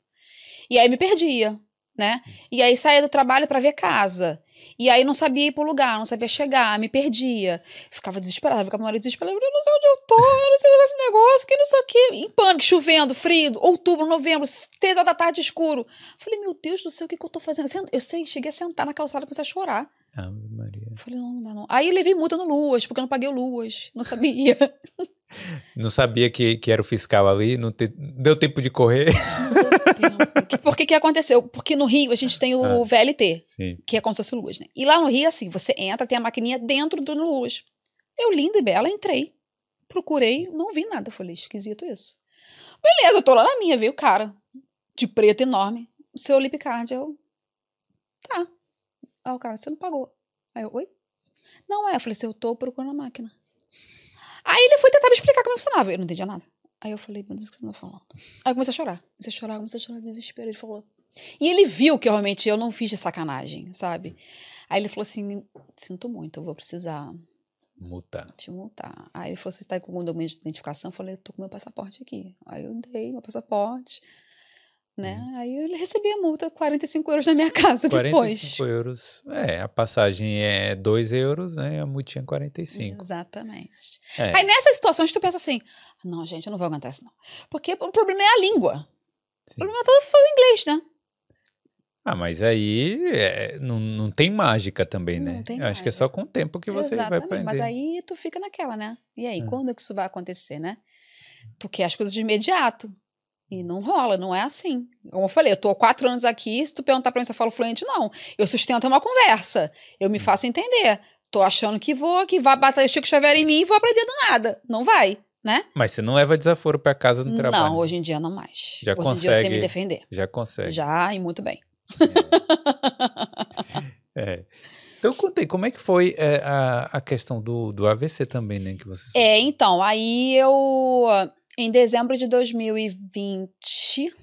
E aí me perdia, né? E aí saía do trabalho pra ver casa. E aí não sabia ir pro lugar, não sabia chegar, me perdia. Ficava desesperada, ficava com marido desesperado, eu não sei onde eu tô, eu não sei usar esse negócio, que não sei o quê. Em pânico, chovendo, frio, outubro, novembro, três horas da tarde escuro. Falei, meu Deus do céu, o que, que eu tô fazendo? Eu sei, cheguei a sentar na calçada e comecei a chorar. Ave Maria. Falei, não, não dá não. Aí levei multa no Luas, porque eu não paguei o Luas. Não sabia. Não sabia que, que era o fiscal ali, não te- deu tempo de correr. Não deu Por que que aconteceu? Porque no Rio a gente tem o Ah. VLT, Sim. que é como se fosse Luas, né? E lá no Rio, assim, você entra, tem a maquininha dentro do Luas. Eu, linda e bela, entrei. Procurei, não vi nada. Falei, esquisito isso. Beleza, eu tô lá na minha, veio o cara, de preto enorme. O seu lip card, eu... Tá. Aí o cara, você não pagou. Aí eu, oi? Não é, eu falei assim, eu tô procurando a máquina. Aí ele foi tentar me explicar como funcionava. Eu não entendia nada. Aí eu falei, meu Deus, o que você tá falando? Aí eu comecei a chorar. Comecei a chorar, comecei a chorar de desespero. Ele falou. E ele viu que realmente eu não fiz de sacanagem, sabe? Aí ele falou assim: sinto muito, eu vou precisar Multa. te multar. Aí ele falou: você tá com algum documento de identificação? Eu falei: eu tô com meu passaporte aqui. Aí eu dei meu passaporte. Né? Aí ele recebia a multa, 45 euros na minha casa depois. 45 euros. É, a passagem é 2 euros, né? A multinha é 45. Exatamente. É. Aí nessas situações tu pensa assim: não, gente, eu não vou aguentar isso não. Porque o problema é a língua. O problema todo foi o inglês, né? Ah, mas aí é, não, não tem mágica também, Não né? tem Eu acho que é só com o tempo que você vai Exatamente, aprender. Mas aí tu fica naquela, né? E aí, É. quando que isso vai acontecer, né? Tu quer as coisas de imediato. E não rola, não é assim. Como eu falei, eu tô há quatro anos aqui, se tu perguntar pra mim se eu falo fluente, não. Eu sustento uma conversa. Eu Hum. me faço entender. Tô achando que vou, que vai bater o Chico Xavier em mim e vou aprender do nada. Não vai, né? Mas você não leva desaforo pra casa no trabalho. Não, hoje em dia não mais. Já hoje em dia eu sei consegue. me defender. Já consegue. Já, e muito bem. É. Então contei, como é que foi é, a, a questão do, do AVC também, né? Que você É, então, aí eu, em dezembro de 2020,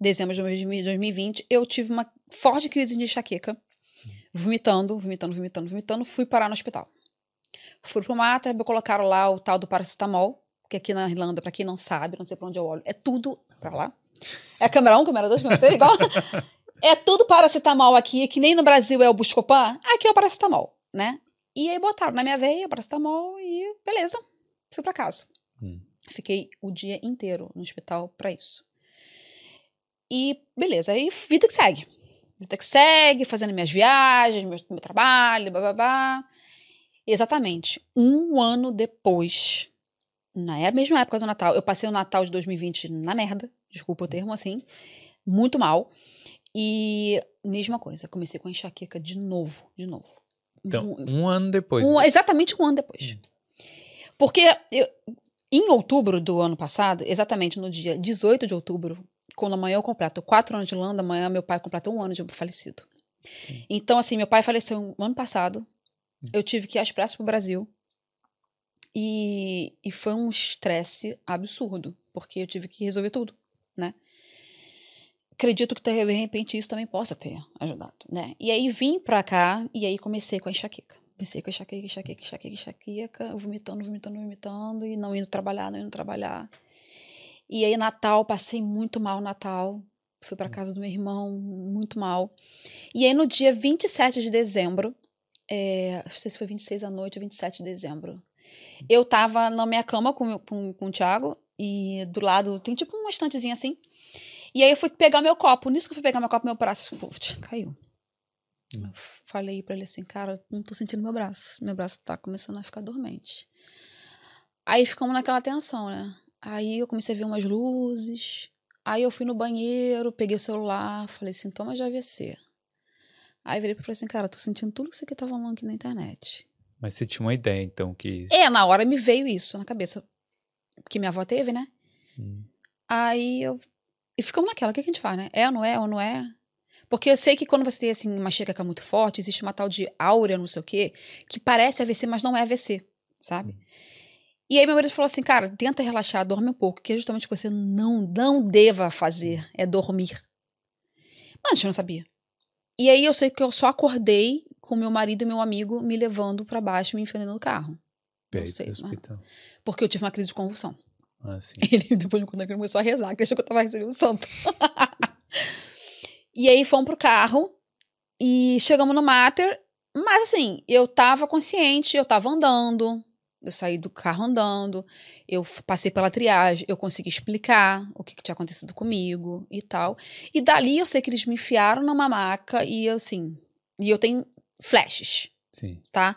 dezembro de 2020, eu tive uma forte crise de enxaqueca, vomitando, vomitando, vomitando, vomitando, fui parar no hospital. Fui pro mater, me colocaram lá o tal do paracetamol, que aqui na Irlanda, pra quem não sabe, não sei pra onde eu olho, é tudo pra lá. É câmera 1, câmera 2, câmera 3, igual. É tudo paracetamol aqui, que nem no Brasil é o Buscopan, aqui é o paracetamol, né? E aí botaram na minha veia paracetamol e beleza, fui pra casa. Fiquei o dia inteiro no hospital pra isso. E beleza, aí vida que segue. Vida que segue, fazendo minhas viagens, meu, meu trabalho, babá. Exatamente. Um ano depois, na é- mesma época do Natal, eu passei o Natal de 2020 na merda, desculpa o termo assim, muito mal. E mesma coisa, comecei com a enxaqueca de novo, de novo. Então, Mu- um ano depois. um- exatamente um ano depois. Hum. Porque eu- em outubro do ano passado, exatamente no dia 18 de outubro, quando amanhã eu completo quatro anos de Landa, amanhã meu pai completa um ano de falecido. Então, assim, meu pai faleceu no ano passado. Eu tive que ir às pressas pro Brasil. E, e foi um estresse absurdo, porque eu tive que resolver tudo, né? Acredito que de repente isso também possa ter ajudado, né? E aí vim pra cá e aí comecei com a enxaqueca. A enxaqueca, enxaqueca, enxaqueca, enxaqueca, vomitando, vomitando, vomitando e não indo trabalhar, não indo trabalhar. E aí Natal, passei muito mal Natal. Fui pra casa do meu irmão, muito mal. E aí no dia 27 de dezembro, é, não sei se foi 26 à noite ou 27 de dezembro, eu tava na minha cama com, com, com o Thiago e do lado tem tipo uma estantezinha assim. E aí eu fui pegar meu copo. Nisso que eu fui pegar meu copo, meu braço putz, caiu. Hum. Eu falei pra ele assim, cara, não tô sentindo meu braço. Meu braço tá começando a ficar dormente. Aí ficamos naquela tensão, né? Aí eu comecei a ver umas luzes. Aí eu fui no banheiro, peguei o celular, falei, sintomas de AVC. Aí virei pra ele e falei assim, cara, tô sentindo tudo que você tá falando aqui na internet. Mas você tinha uma ideia, então, que. É, na hora me veio isso na cabeça. Que minha avó teve, né? Hum. Aí eu. E ficamos naquela, o que, que a gente faz, né? É ou não é, ou não é? Porque eu sei que quando você tem assim, uma enxaqueca muito forte, existe uma tal de áurea, não sei o quê, que parece AVC, mas não é AVC, sabe? E aí meu marido falou assim, cara, tenta relaxar, dorme um pouco, que é justamente o que você não, não deva fazer, é dormir. Mas a gente não sabia. E aí eu sei que eu só acordei com meu marido e meu amigo me levando pra baixo, me enfiando no carro. Peito sei, mas-. Porque eu tive uma crise de convulsão. Ah, sim. Ele, depois de quando ele começou a rezar, que achou que eu tava recebendo o santo. e aí fomos pro carro e chegamos no Mater. Mas assim, eu tava consciente, eu tava andando, eu saí do carro andando, eu passei pela triagem, eu consegui explicar o que, que tinha acontecido comigo e tal. E dali eu sei que eles me enfiaram numa maca e assim. E eu tenho flashes Sim. tá?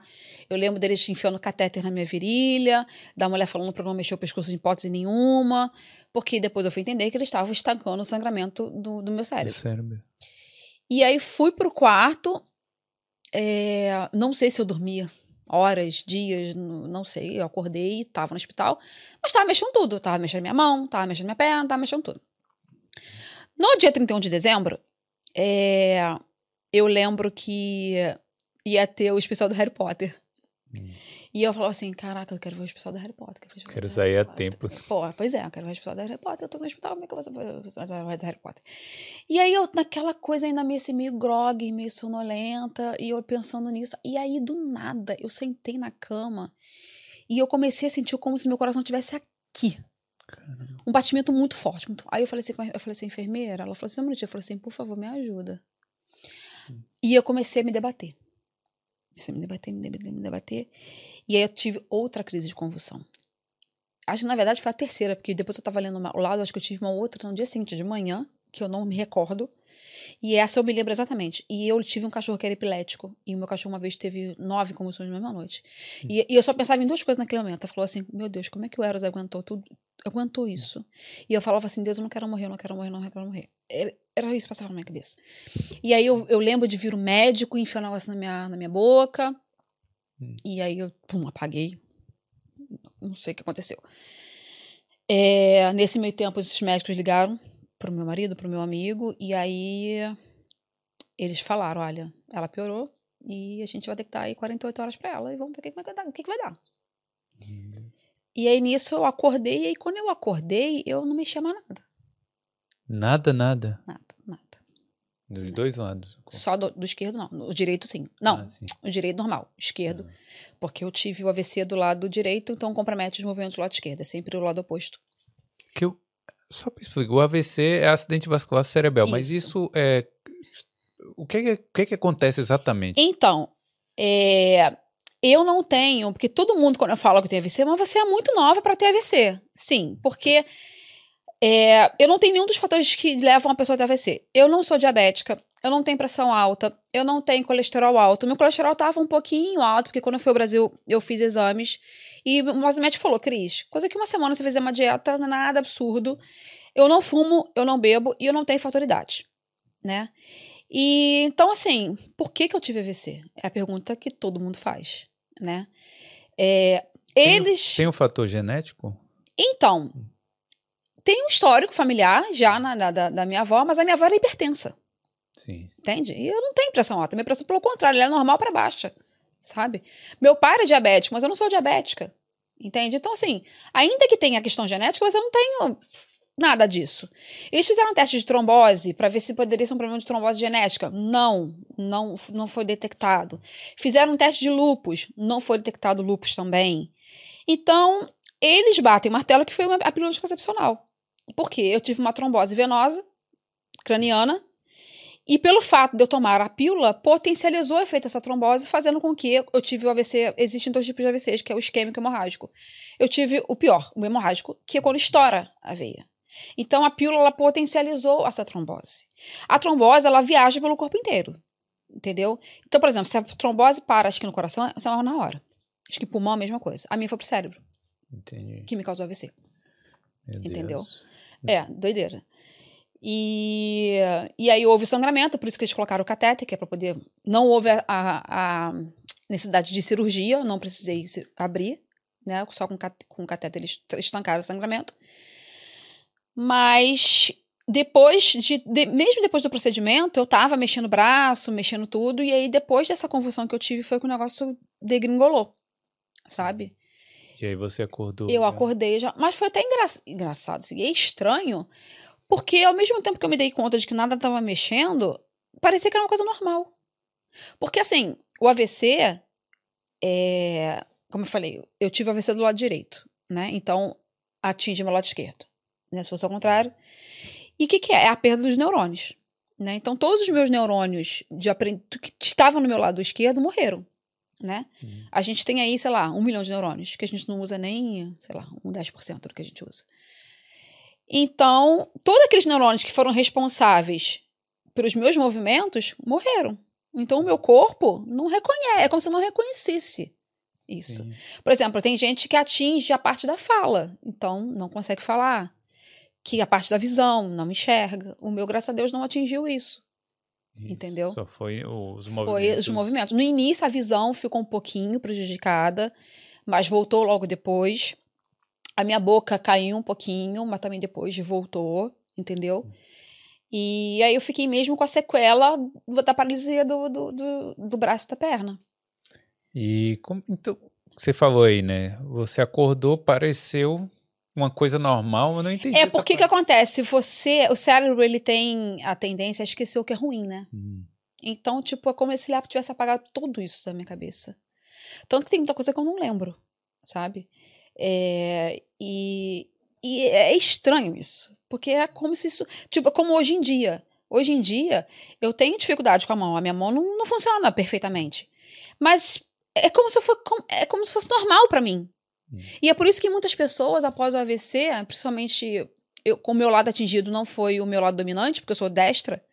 Eu lembro deles enfiando catéter na minha virilha, da mulher falando pra eu não mexer o pescoço em hipótese nenhuma, porque depois eu fui entender que eles estavam estancando o sangramento do, do meu Do cérebro. cérebro. E aí fui pro quarto, é, não sei se eu dormia horas, dias, não sei, eu acordei, tava no hospital, mas tava mexendo tudo, tava mexendo minha mão, tava mexendo minha perna, tava mexendo tudo. No dia 31 de dezembro, é, eu lembro que ia ter o especial do Harry Potter. Hum. E eu falava assim, caraca, eu quero ver o especial do Harry Potter. Quero, ver sair a tempo. Pô, pois é, eu quero ver o especial do Harry Potter. Eu tô no hospital, como é que eu vou saber o especial do Harry Potter? E aí eu, naquela coisa ainda meio assim, meio grog, meio sonolenta, e eu pensando nisso. E aí, do nada, eu sentei na cama e eu comecei a sentir como se meu coração estivesse aqui. Um batimento muito forte. Muito... Aí eu falei assim, eu falei assim, enfermeira, ela falou assim, um minutinho, eu falei assim, por favor, me ajuda. E eu comecei a me debater. Comecei a me debater, me debater, me debater. E aí eu tive outra crise de convulsão. Acho que na verdade foi a terceira, porque depois eu tava lendo o lado, acho que eu tive uma outra no dia seguinte de manhã, que eu não me recordo. E essa eu me lembro exatamente. E eu tive um cachorro que era epilético. E o meu cachorro uma vez teve nove convulsões na mesma noite. E, e eu só pensava em duas coisas naquele momento. Eu falou assim: Meu Deus, como é que o Eros aguentou tudo? Aguentou isso. E eu falava assim: Deus, eu não quero morrer, eu não quero morrer, eu não quero morrer. Era, era isso que passava na minha cabeça. E aí eu, eu lembro de vir o médico e enfiar um negócio na minha, na minha boca. Hum. E aí eu, pum, apaguei. Não sei o que aconteceu. É, nesse meio tempo, esses médicos ligaram pro meu marido, pro meu amigo, e aí eles falaram: olha, ela piorou e a gente vai ter que dar aí 48 horas para ela e vamos ver o que, que, vai dar, o que, que vai dar. E aí nisso eu acordei, e aí quando eu acordei, eu não mexia mais nada. Nada, nada. Nada, nada. Dos dois lados. Só do, do esquerdo, não. O direito, sim. Não, Ah, sim. o direito normal, esquerdo. Porque eu tive o AVC do lado direito, então compromete os movimentos do lado esquerdo. É sempre o lado oposto. Que eu, só para explicar, o AVC é acidente vascular cerebral, mas Isso. isso é. O que, que, o que, que acontece exatamente? Então, é, eu não tenho, porque todo mundo, quando eu falo que tem AVC, mas você é muito nova para ter AVC. Sim, porque é, eu não tenho nenhum dos fatores que levam a pessoa a ter AVC. Eu não sou diabética, eu não tenho pressão alta, eu não tenho colesterol alto. Meu colesterol estava um pouquinho alto, porque quando eu fui ao Brasil, eu fiz exames. E o médico falou, Cris, coisa que uma semana você fizer uma dieta, é nada absurdo. Eu não fumo, eu não bebo e eu não tenho fatoridade, né? E então, assim, por que, que eu tive AVC? É a pergunta que todo mundo faz, né? É, eles. Tem um fator genético? Então, tem um histórico familiar já na, na- da, da minha avó, mas a minha avó era hipertensa, Sim. entende? E eu não tenho pressão alta. Minha pressão, pelo contrário, ela é normal para baixa, sabe? Meu pai era diabético, mas eu não sou diabética, entende? Então, assim, ainda que tenha a questão genética, mas eu não tenho nada disso. Eles fizeram um teste de trombose para ver se poderia ser um problema de trombose genética. Não, não, não foi detectado. Fizeram um teste de lupus, não foi detectado lupus também. Então, eles batem o martelo que foi uma, a pílula anticoncepcional. Por quê? Eu tive uma trombose venosa craniana e pelo fato de eu tomar a pílula, potencializou o efeito dessa trombose, fazendo com que eu tive o AVC. Existem dois tipos de AVCs, que é o isquêmico e o hemorrágico. Eu tive o pior, o hemorrágico, que é quando estoura a veia. Então a pílula potencializou essa trombose. A trombose ela viaja pelo corpo inteiro, entendeu? Então, por exemplo, se a trombose para, acho que no coração, você morre na hora. Acho que pulmão é a mesma coisa. A minha foi pro cérebro, Entendi. que me causou AVC. Meu Entendeu? Deus. É, doideira. E, e aí houve sangramento, por isso que eles colocaram o catéter, que é para poder. Não houve a, a- a necessidade de cirurgia, não precisei ci- abrir, né? Só com, com catéter eles estancaram o sangramento. Mas depois de, de- Mesmo depois do procedimento, eu tava mexendo o braço, mexendo tudo, e aí depois dessa convulsão que eu tive foi que o negócio degringolou, sabe? E aí você acordou. Eu já. acordei já. Mas foi até engra... engraçado, assim, é estranho, porque ao mesmo tempo que eu me dei conta de que nada estava mexendo, parecia que era uma coisa normal. Porque, assim, o AVC, é... como eu falei, eu tive AVC do lado direito, né? Então, atinge meu lado esquerdo. Né? Se fosse ao contrário. E o que, que é? É a perda dos neurônios. Né? Então, todos os meus neurônios de aprend... que estavam no meu lado esquerdo morreram. Né? Hum. A gente tem aí, sei lá, um milhão de neurônios, que a gente não usa nem, sei lá, um 10% do que a gente usa. Então, todos aqueles neurônios que foram responsáveis pelos meus movimentos morreram. Então, o meu corpo não reconhece, é como se eu não reconhecesse isso. Sim. Por exemplo, tem gente que atinge a parte da fala, então não consegue falar. Que a parte da visão não enxerga. O meu, graças a Deus, não atingiu isso. Isso. Entendeu? Só foi os Foi movimentos. os movimentos. No início, a visão ficou um pouquinho prejudicada, mas voltou logo depois. A minha boca caiu um pouquinho, mas também depois voltou, entendeu? E aí eu fiquei mesmo com a sequela da paralisia do, do, do, do braço e da perna. E como, então, você falou aí, né? Você acordou, pareceu uma coisa normal, eu não entendi. É porque que acontece? Você, o cérebro, ele tem a tendência a esquecer o que é ruim, né? Hum, Então, tipo, é como se ele tivesse apagado tudo isso da minha cabeça. Tanto que tem muita coisa que eu não lembro, sabe? É, e, e é estranho isso. Porque é como se isso. Tipo, como hoje em dia. Hoje em dia, eu tenho dificuldade com a mão. A minha mão não, não funciona perfeitamente. Mas é como se, for, é como se fosse normal pra mim. Hum. E é por isso que muitas pessoas, após o AVC, principalmente eu, com o meu lado atingido não foi o meu lado dominante, porque eu sou destra,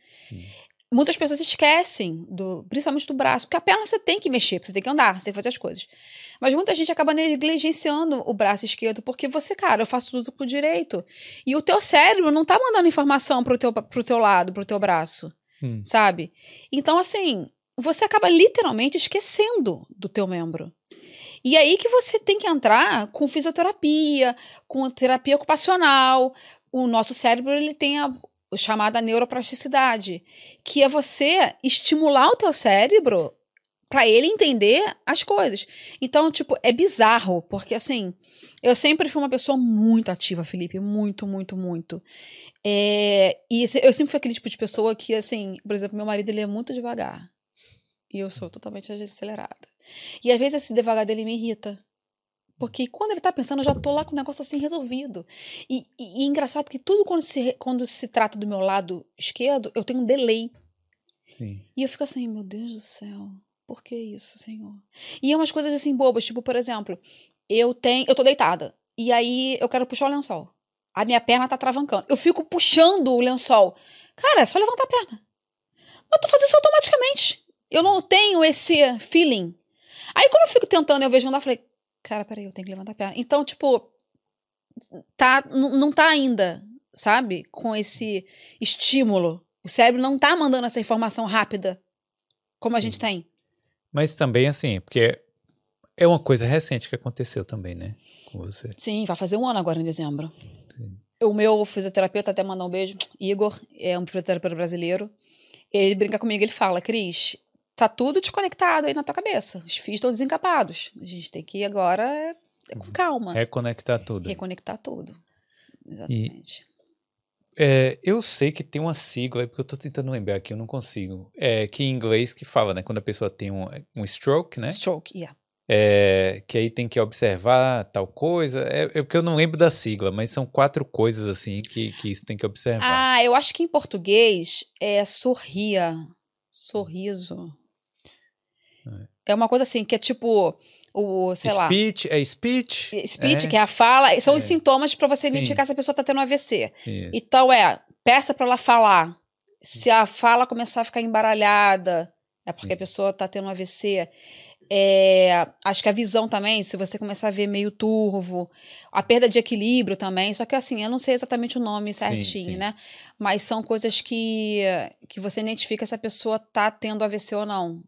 muitas pessoas esquecem, do, principalmente do braço, porque a perna você tem que mexer, você tem que andar, você tem que fazer as coisas. Mas muita gente acaba negligenciando o braço esquerdo, porque você, cara, eu faço tudo com o direito. E o teu cérebro não tá mandando informação pro teu, pro teu lado, pro teu braço, Hum. sabe? Então, assim, você acaba literalmente esquecendo do teu membro. E aí que você tem que entrar com fisioterapia, com terapia ocupacional. O nosso cérebro, ele tem a chamada neuroplasticidade, que é você estimular o teu cérebro para ele entender as coisas. Então, tipo, é bizarro, porque assim, eu sempre fui uma pessoa muito ativa, Felipe, muito, muito, muito. É, e eu sempre fui aquele tipo de pessoa que, assim, por exemplo, meu marido ele é muito devagar. E eu sou totalmente acelerada. E às vezes esse devagar dele me irrita. Porque quando ele tá pensando, eu já tô lá com o negócio assim resolvido. E, e, e é engraçado que tudo quando se, quando se trata do meu lado esquerdo, eu tenho um delay. Sim. E eu fico assim, meu Deus do céu, por que isso, Senhor? E é umas coisas assim bobas, tipo, por exemplo, eu tenho, eu tô deitada, e aí eu quero puxar o lençol. A minha perna tá travancando. Eu fico puxando o lençol. Cara, é só levantar a perna. Mas tu faz isso automaticamente. Eu não tenho esse feeling. Aí quando eu fico tentando, eu vejo andar, eu falei, cara, peraí, eu tenho que levantar a perna. Então, tipo, tá, não tá ainda, sabe? Com esse estímulo. O cérebro não tá mandando essa informação rápida como a gente tem. Mas também, assim, porque é uma coisa recente que aconteceu também, né? Com você. Sim, vai fazer um ano agora em dezembro. Sim. O meu fisioterapeuta, até mandar um beijo, Igor, é um fisioterapeuta brasileiro. Ele brinca comigo, ele fala, Cris, tá tudo desconectado aí na tua cabeça. Os fios estão desencapados. A gente tem que ir agora é, é com calma. Reconectar tudo. Reconectar tudo. Exatamente. É, eu sei que tem uma sigla, é porque eu tô tentando lembrar aqui, eu não consigo. É, que em inglês que fala, né? Quando a pessoa tem um, um stroke, né? Stroke, yeah. É, que aí tem que observar tal coisa. É, é porque eu não lembro da sigla, mas são quatro coisas assim que, que isso tem que observar. Ah, eu acho que em português é sorria. Sorriso. É uma coisa assim, que é tipo, o, sei lá. speech, é speech? Speech, é, que é a fala, são os É. sintomas pra você Sim. identificar se a pessoa tá tendo AVC. Isso. Então é, peça pra ela falar. Se a fala começar a ficar embaralhada, é porque a pessoa tá tendo um AVC. É, acho que a visão também, se você começar a ver meio turvo, a perda de equilíbrio também, só que assim, eu não sei exatamente o nome certinho, sim. né? Mas são coisas que, que você identifica se a pessoa tá tendo AVC ou não.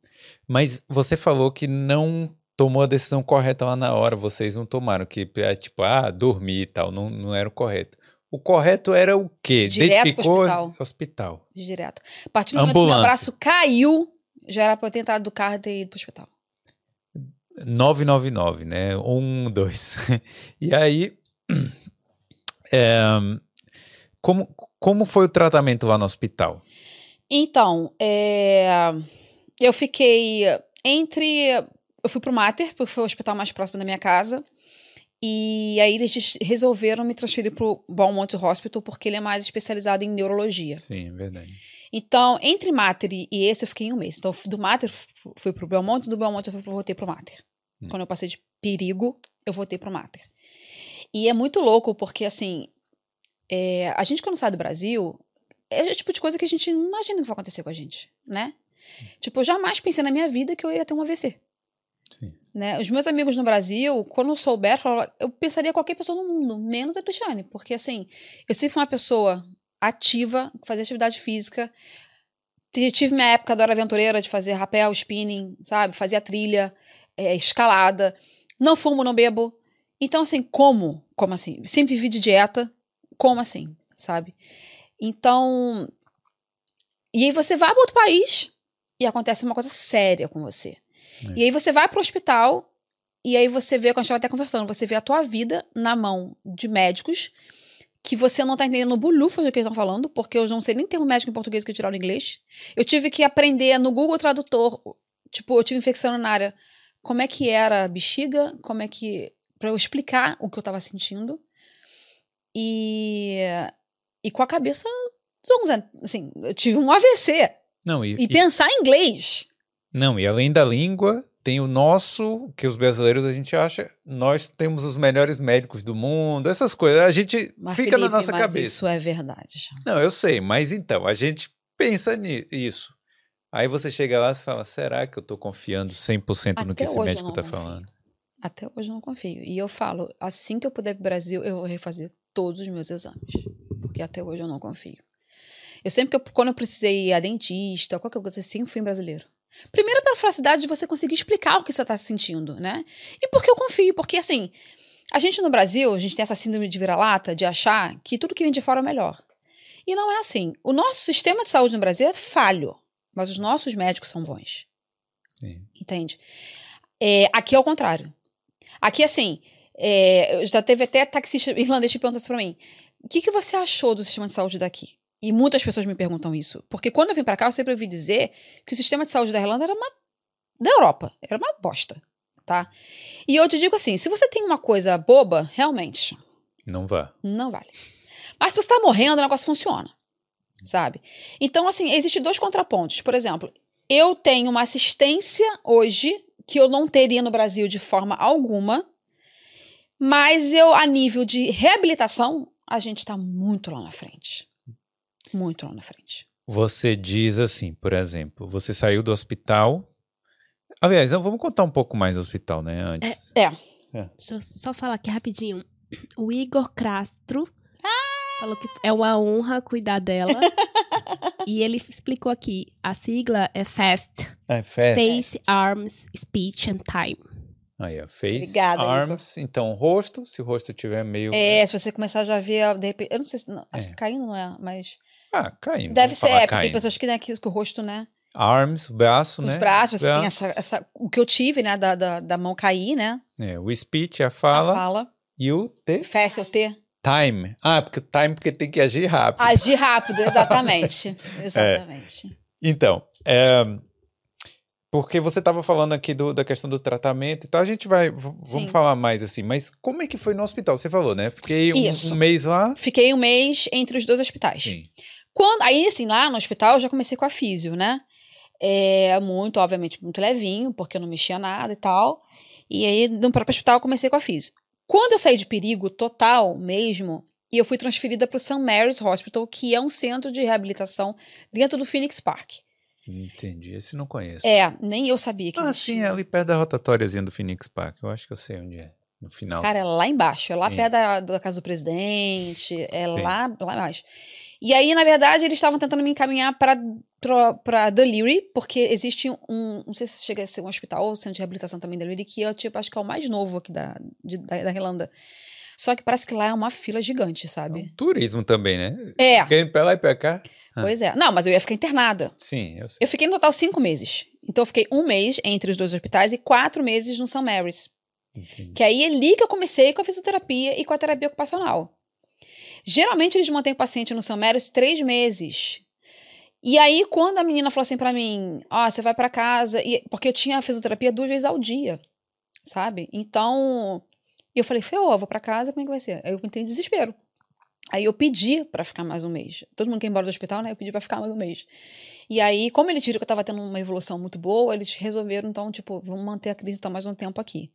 Mas você falou que não tomou a decisão correta lá na hora, vocês não tomaram, que é tipo, ah, dormir e tal, não, não era o correto. O correto era o quê? Direto pro hospital. hospital. Direto. A partir do momento que meu braço caiu, já era pra eu ter entrado do carro e ter ido pro hospital. 999, né? Um, dois. E aí, é, como, como foi o tratamento lá no hospital? Então, é, eu fiquei entre. Eu fui pro Mater, porque foi o hospital mais próximo da minha casa. E aí eles resolveram me transferir pro Beaumont Hospital, porque ele é mais especializado em neurologia. Sim, é verdade. Então, entre Mater e esse, eu fiquei em um mês. Então, do Mater fu- fui pro Belmonte, do Belmonte eu voltei pro Mater. Hum. Quando eu passei de perigo, eu voltei pro Mater. E é muito louco, porque assim, é, a gente quando sai do Brasil, é o tipo de coisa que a gente não imagina que vai acontecer com a gente, né? Tipo, eu jamais pensei na minha vida que eu ia ter um AVC. Né? Os meus amigos no Brasil, quando souber, eu pensaria qualquer pessoa no mundo, menos a Cristiane. Porque, assim, eu sempre fui uma pessoa ativa, fazia atividade física. Tive minha época da hora aventureira de fazer rapel, spinning, sabe? Fazia trilha, é, escalada. Não fumo, não bebo. Então, assim, como? Como assim? Sempre vivi de dieta. Como assim? Sabe? Então. E aí você vai para outro país e acontece uma coisa séria com você. É. E aí você vai pro hospital e aí você vê, quando a gente tava até conversando, você vê a tua vida na mão de médicos que você não tá entendendo o bulufas do que eles estão falando, porque eu não sei nem termo médico em português que eu tirar no inglês. Eu tive que aprender no Google Tradutor, tipo, eu tive infecção urinária, como é que era a bexiga, como é que... pra eu explicar o que eu tava sentindo. E... E com a cabeça zonza, assim, eu tive um AVC. Não, e, E e- pensar em inglês. Não, e além da língua, tem o nosso, que os brasileiros a gente acha, nós temos os melhores médicos do mundo, essas coisas. A gente Mas, fica Felipe, na nossa mas cabeça. Isso é verdade. Não, eu sei, mas então, a gente pensa nisso. Aí você chega lá e fala, será que eu tô confiando 100% no que Até esse médico tá confio. falando? Até hoje eu não confio. E eu falo, assim que eu puder pro Brasil, eu vou refazer todos os meus exames. Porque até hoje eu não confio. Eu sempre que eu, quando eu precisei ir a dentista, qualquer coisa, eu sempre fui em brasileiro. Primeiro pela facilidade de você conseguir explicar o que você está sentindo, né? E porque eu confio, porque assim, a gente no Brasil, a gente tem essa síndrome de vira-lata, de achar que tudo que vem de fora é melhor. E não é assim. O nosso sistema de saúde no Brasil é falho, mas os nossos médicos são bons. Sim. Entende? É, aqui é o contrário. Aqui, assim, é, já teve até taxista irlandês que perguntou isso pra mim. O que, que você achou do sistema de saúde daqui? E muitas pessoas me perguntam isso. Porque quando eu vim pra cá, eu sempre ouvi dizer que o sistema de saúde da Irlanda era uma. da Europa. Era uma bosta. Tá? E eu te digo assim: se você tem uma coisa boba, realmente, Não vá. não vale. Mas se você tá morrendo, o negócio funciona. Sabe? Então, assim, existem dois contrapontos. Por exemplo, eu tenho uma assistência hoje que eu não teria no Brasil de forma alguma, mas eu, a nível de reabilitação, a gente tá muito lá na frente. Muito lá na frente. Você diz assim, por exemplo, você saiu do hospital. Aliás, vamos contar um pouco mais do hospital, né? Antes. É. Deixa eu só falar aqui rapidinho. O Igor Castro falou que é uma honra cuidar dela. e ele explicou aqui: a sigla é FAST Ah, festa. Face, Arms, Speech and Time. Aí, ó, face, Obrigada, Igor. arms. Então, rosto, se o rosto tiver meio. É, se você começar já a ver, de repente, eu não sei se, não, acho É. que caindo não é, mas Ah, caindo. deve vamos ser, é, porque tem pessoas que, né, que, que o rosto, né, Arms, braço, os né? braços, você tem Braço. essa, essa, o que eu tive, né, da, da, da mão cair, né, É, o speech, a a fala. fala, E o T. fast, o T, Time. Ah, porque time porque tem que agir rápido. agir rápido, exatamente, exatamente. Então, é, porque você estava falando aqui do- da questão do tratamento e tal, a gente vai, v- Sim. vamos falar mais assim, mas como é que foi no hospital? Você falou, né? Fiquei um, um mês lá. Fiquei um mês entre os dois hospitais. Sim. Quando, aí, assim, lá no hospital, eu já comecei com a físio, né? É, muito, obviamente, muito levinho, porque eu não mexia nada e tal. E aí, no próprio hospital, eu comecei com a físio. Quando eu saí de perigo total mesmo, e eu fui transferida para o St. Mary's Hospital, que é um centro de reabilitação dentro do Phoenix Park. Entendi, esse não conheço. É, nem eu sabia que ah, existia. sim, é ali perto da rotatóriazinha do Phoenix Park. Eu acho que eu sei onde é. No final. Cara, é lá embaixo, é lá Sim. perto da, da casa do presidente, é Sim. lá, lá embaixo. E aí, na verdade, eles estavam tentando me encaminhar para Deliri, porque existe um, não sei se chega a ser um hospital ou centro de reabilitação também Deliri, que é, tipo, acho que é o mais novo aqui da, de- da, da Irlanda. Só que parece que lá é uma fila gigante, É um sabe? turismo também, né? É, Querem pra lá e pra cá? Ah. pois é. Não, mas eu ia ficar internada. Sim, eu sei. Eu fiquei no total cinco meses. Então, eu fiquei um mês entre os dois hospitais e quatro meses no St. Mary's. Entendi. Que aí é ali que eu comecei com a fisioterapia e com a terapia ocupacional. Geralmente eles mantêm o paciente no São Méris três meses. E aí, quando a menina falou assim pra mim, ó, você vai pra casa, e, porque eu tinha fisioterapia duas vezes ao dia, sabe? Então, eu falei, Fê, eu vou pra casa, como é que vai ser? Aí eu entrei em desespero. Aí eu pedi pra ficar mais um mês. Todo mundo quer ir embora do hospital, né? Eu pedi pra ficar mais um mês. E aí, como eles viram que eu tava tendo uma evolução muito boa, eles resolveram, então, tipo, vamos manter a crise então mais um tempo aqui.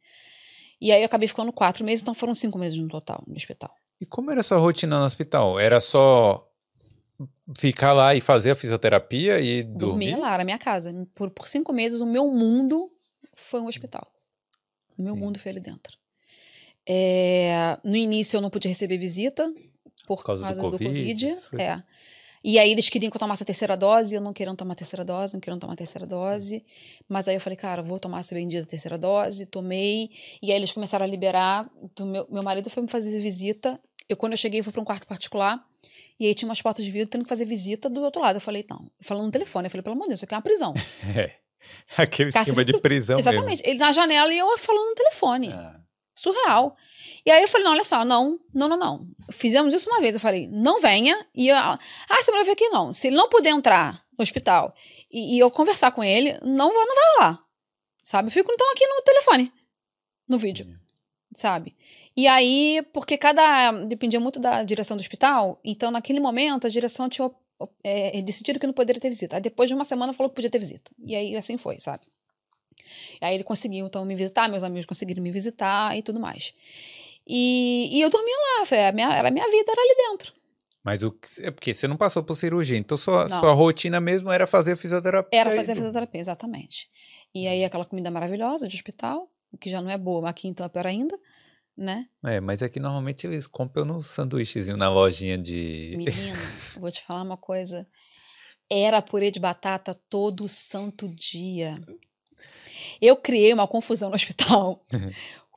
E aí eu acabei ficando quatro meses, então foram cinco meses no total no hospital. E como era a sua rotina no hospital? Era só ficar lá e fazer a fisioterapia e dormir? Dormia lá, na minha casa. Por, por cinco meses, o meu mundo foi um hospital. O meu Sim. mundo foi ali dentro. É, no início eu não pude receber visita por, causa do Covid, essas coisas. É. E aí eles queriam que eu tomasse a terceira dose, eu não querendo tomar a terceira dose, não querendo tomar a terceira dose. Mas aí eu falei, cara, vou tomar essa bendita terceira dose, tomei. E aí eles começaram a liberar. Do meu, meu marido foi me fazer visita. Eu, quando eu cheguei, fui para um quarto particular. E aí tinha umas portas de vidro tendo que fazer visita do outro lado. Eu falei, não. Falando no telefone. Eu falei, pelo amor de Deus, isso aqui é uma prisão. É. Aquele Cárcere esquema de prisão Exatamente. Ele na janela e eu falando no telefone. mesmo. Ah, Surreal. E aí eu falei, não, olha só, não, não, não, não. Fizemos isso uma vez. Eu falei, não venha. E eu, ah, você não vai vir aqui, não. Se ele não puder entrar no hospital e, e eu conversar com ele, não, vou- não vai lá. Sabe? Eu fico então aqui no telefone, no vídeo. Sabe? E aí, porque cada. Dependia muito da direção do hospital, então naquele momento a direção tinha é, decidido que não poderia ter visita. Aí depois de uma semana falou que podia ter visita. E aí assim foi, sabe? Aí ele conseguiu, então, me visitar, meus amigos conseguiram me visitar e tudo mais. E, e eu dormia lá, foi a minha, era a minha vida, era ali dentro. Mas o que- é porque você não passou por cirurgia, então sua, Não. sua rotina mesmo era fazer fisioterapia. Era fazer fisioterapia, exatamente. E aí aquela comida maravilhosa de hospital, que já não é boa, mas aqui então é pior ainda, né? É, mas é que normalmente eles compram no sanduíchezinho na lojinha de. Menino, vou te falar uma coisa. Era purê de batata todo santo dia. Eu criei uma confusão no hospital.